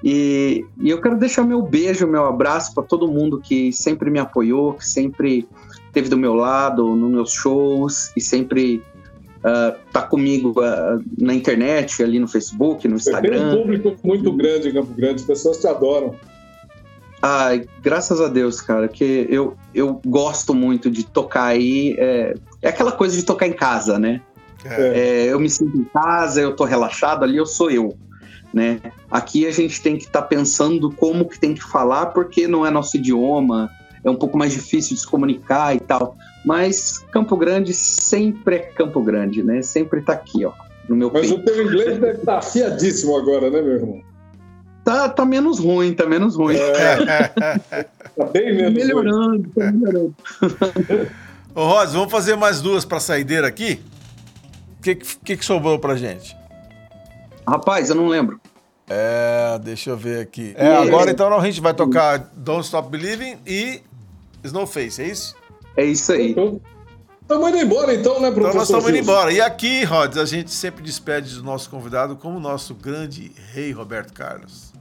Speaker 3: E, e eu quero deixar meu beijo, meu abraço para todo mundo que sempre me apoiou, que sempre esteve do meu lado nos meus shows e sempre uh, tá comigo uh, na internet, ali no Facebook, no
Speaker 1: Você tem um
Speaker 3: Instagram.
Speaker 1: público muito grande em Campo Grande, as pessoas te adoram.
Speaker 3: Ai, graças a Deus, cara, que eu, eu gosto muito de tocar aí. É, é aquela coisa de tocar em casa, né?
Speaker 2: É.
Speaker 3: É, eu me sinto em casa, eu tô relaxado, ali eu sou eu, né? Aqui a gente tem que estar pensando como que tem que falar, porque não é nosso idioma, é um pouco mais difícil de se comunicar e tal. Mas Campo Grande sempre é Campo Grande, né? Sempre tá aqui, ó, no meu
Speaker 1: Mas
Speaker 3: peito.
Speaker 1: o teu inglês deve estar afiadíssimo agora, né, meu irmão?
Speaker 3: Tá, tá menos ruim, tá menos ruim. [LAUGHS]
Speaker 1: Tá bem
Speaker 3: Tá
Speaker 1: menos.
Speaker 3: melhorando, tá melhorando. [LAUGHS]
Speaker 2: Ô, Rods, vamos fazer mais duas pra saideira aqui? O que, que, que sobrou pra gente?
Speaker 3: Rapaz, eu não lembro.
Speaker 2: É, deixa eu ver aqui. É, agora então a gente vai tocar Don't Stop Believing e Snowface, é isso?
Speaker 3: É isso aí.
Speaker 1: Estamos indo embora então, né, professor?
Speaker 2: Então nós estamos indo embora. E aqui, Rods, a gente sempre despede do nosso convidado como o nosso grande rei Roberto Carlos.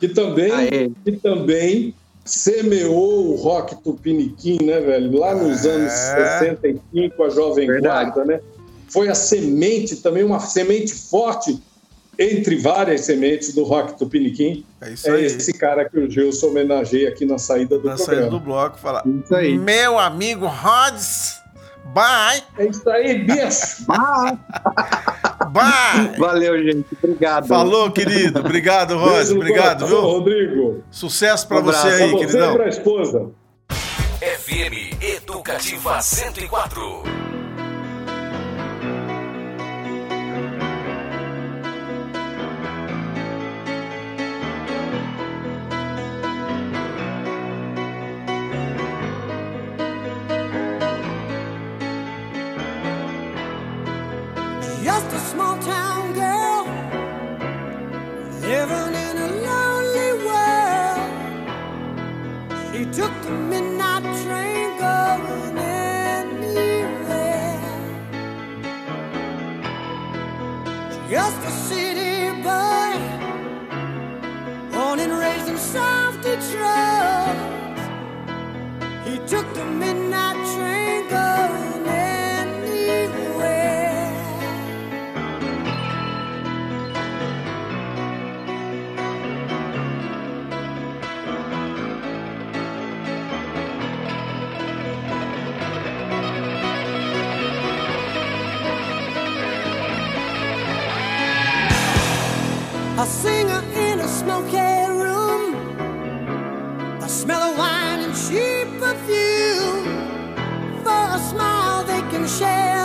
Speaker 1: Que também,
Speaker 3: Aê.
Speaker 1: que também semeou o rock tupiniquim, né, velho? Lá nos
Speaker 2: É.
Speaker 1: anos 65, a Jovem
Speaker 3: Verdade.
Speaker 1: Guarda, né? Foi a semente, também uma semente forte entre várias sementes do rock tupiniquim.
Speaker 2: É isso
Speaker 1: É
Speaker 2: aí.
Speaker 1: esse cara que o Gilson homenageia aqui na saída do
Speaker 2: Na saída
Speaker 1: programa.
Speaker 2: do bloco, falar.
Speaker 3: Isso aí.
Speaker 2: Meu amigo Rods, bye,
Speaker 1: É isso aí, bicho! [LAUGHS]
Speaker 3: Ah,
Speaker 2: bye.
Speaker 3: valeu, gente. Obrigado.
Speaker 2: Falou, querido. Obrigado,
Speaker 1: no
Speaker 2: Obrigado, viu?
Speaker 1: Rodrigo.
Speaker 2: Sucesso pra
Speaker 3: Um
Speaker 2: você aí,
Speaker 1: você e
Speaker 2: queridão.
Speaker 1: pra esposa.
Speaker 4: FM Educativa 104.
Speaker 6: himself to trust. He took the midnight train going anywhere. I sing her in a smoky share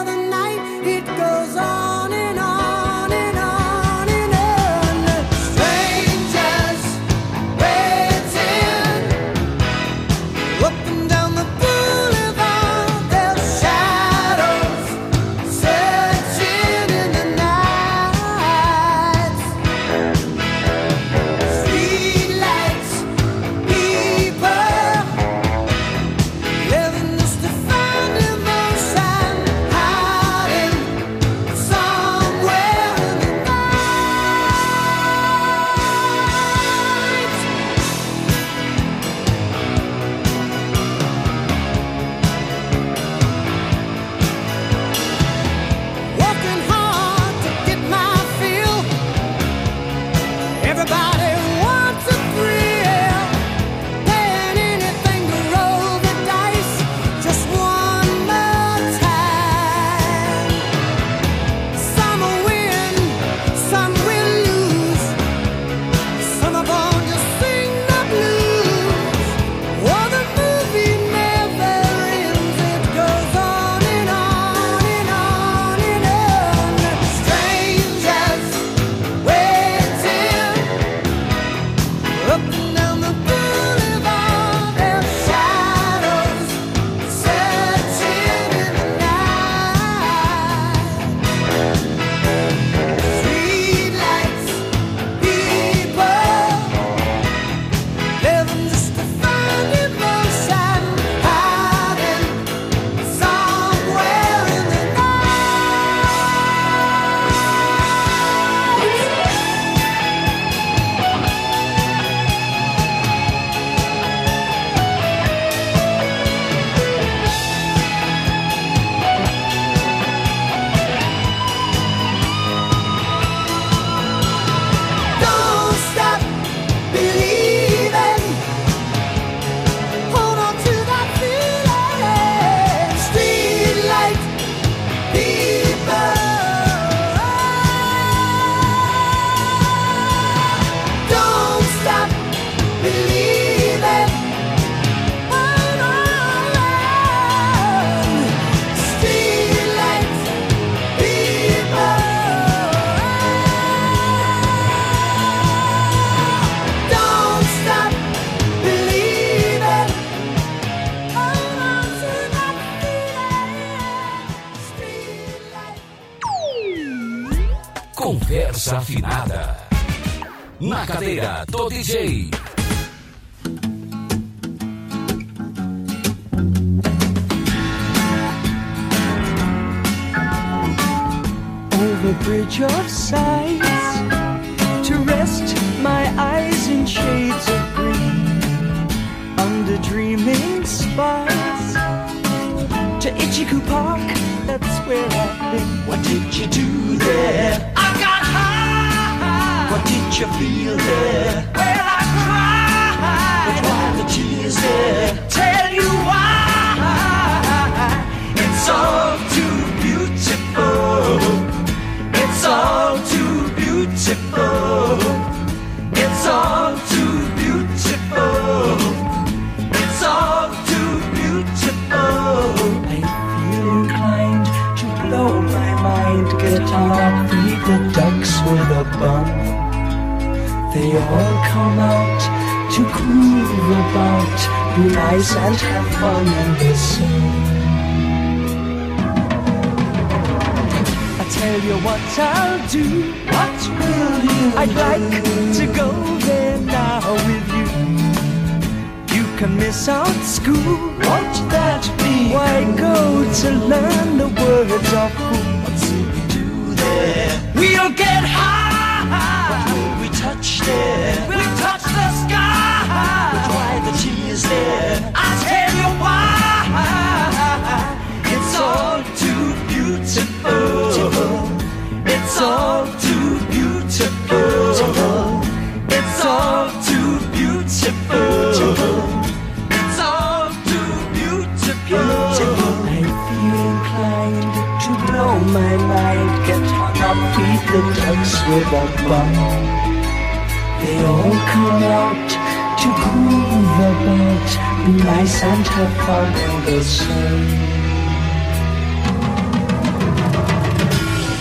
Speaker 4: DJ.
Speaker 7: over bridge of sights to rest my eyes in shades of green. Under dreaming spires to Ichiku Park that's where I've been. What did you do there? I got high what did you feel there well I cried but why the tears there tell you why it's all too beautiful it's all too beautiful. It's all too beautiful. It's all too beautiful. I feel inclined to blow my mind, get up, feed the ducks with a bun. They all come out to groove about, be nice and have fun in the sun. I tell you what I'll do. What will you? I'd like to go there now with you. You can miss out school. Won't that be? Why go to learn the words of who? What's it do there? We'll get high. What will we touch the sky. But why the tears there? I'll tell you why. It's all too beautiful. It's all too beautiful. It's all too beautiful. It's all too beautiful. I feel inclined to blow my mind, get hung up, feed the ducks with a bun all come out to groove about, be nice and have fun in the sun.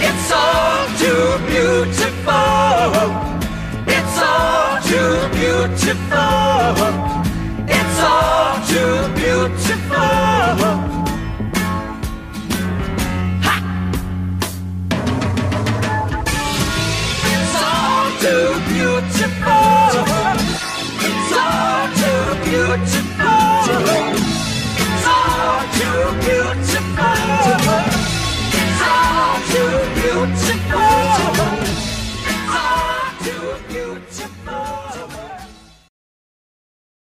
Speaker 7: It's all too beautiful. It's all too beautiful. It's all too beautiful. to beautiful. It's all too beautiful. It's all too beautiful. It's all too beautiful.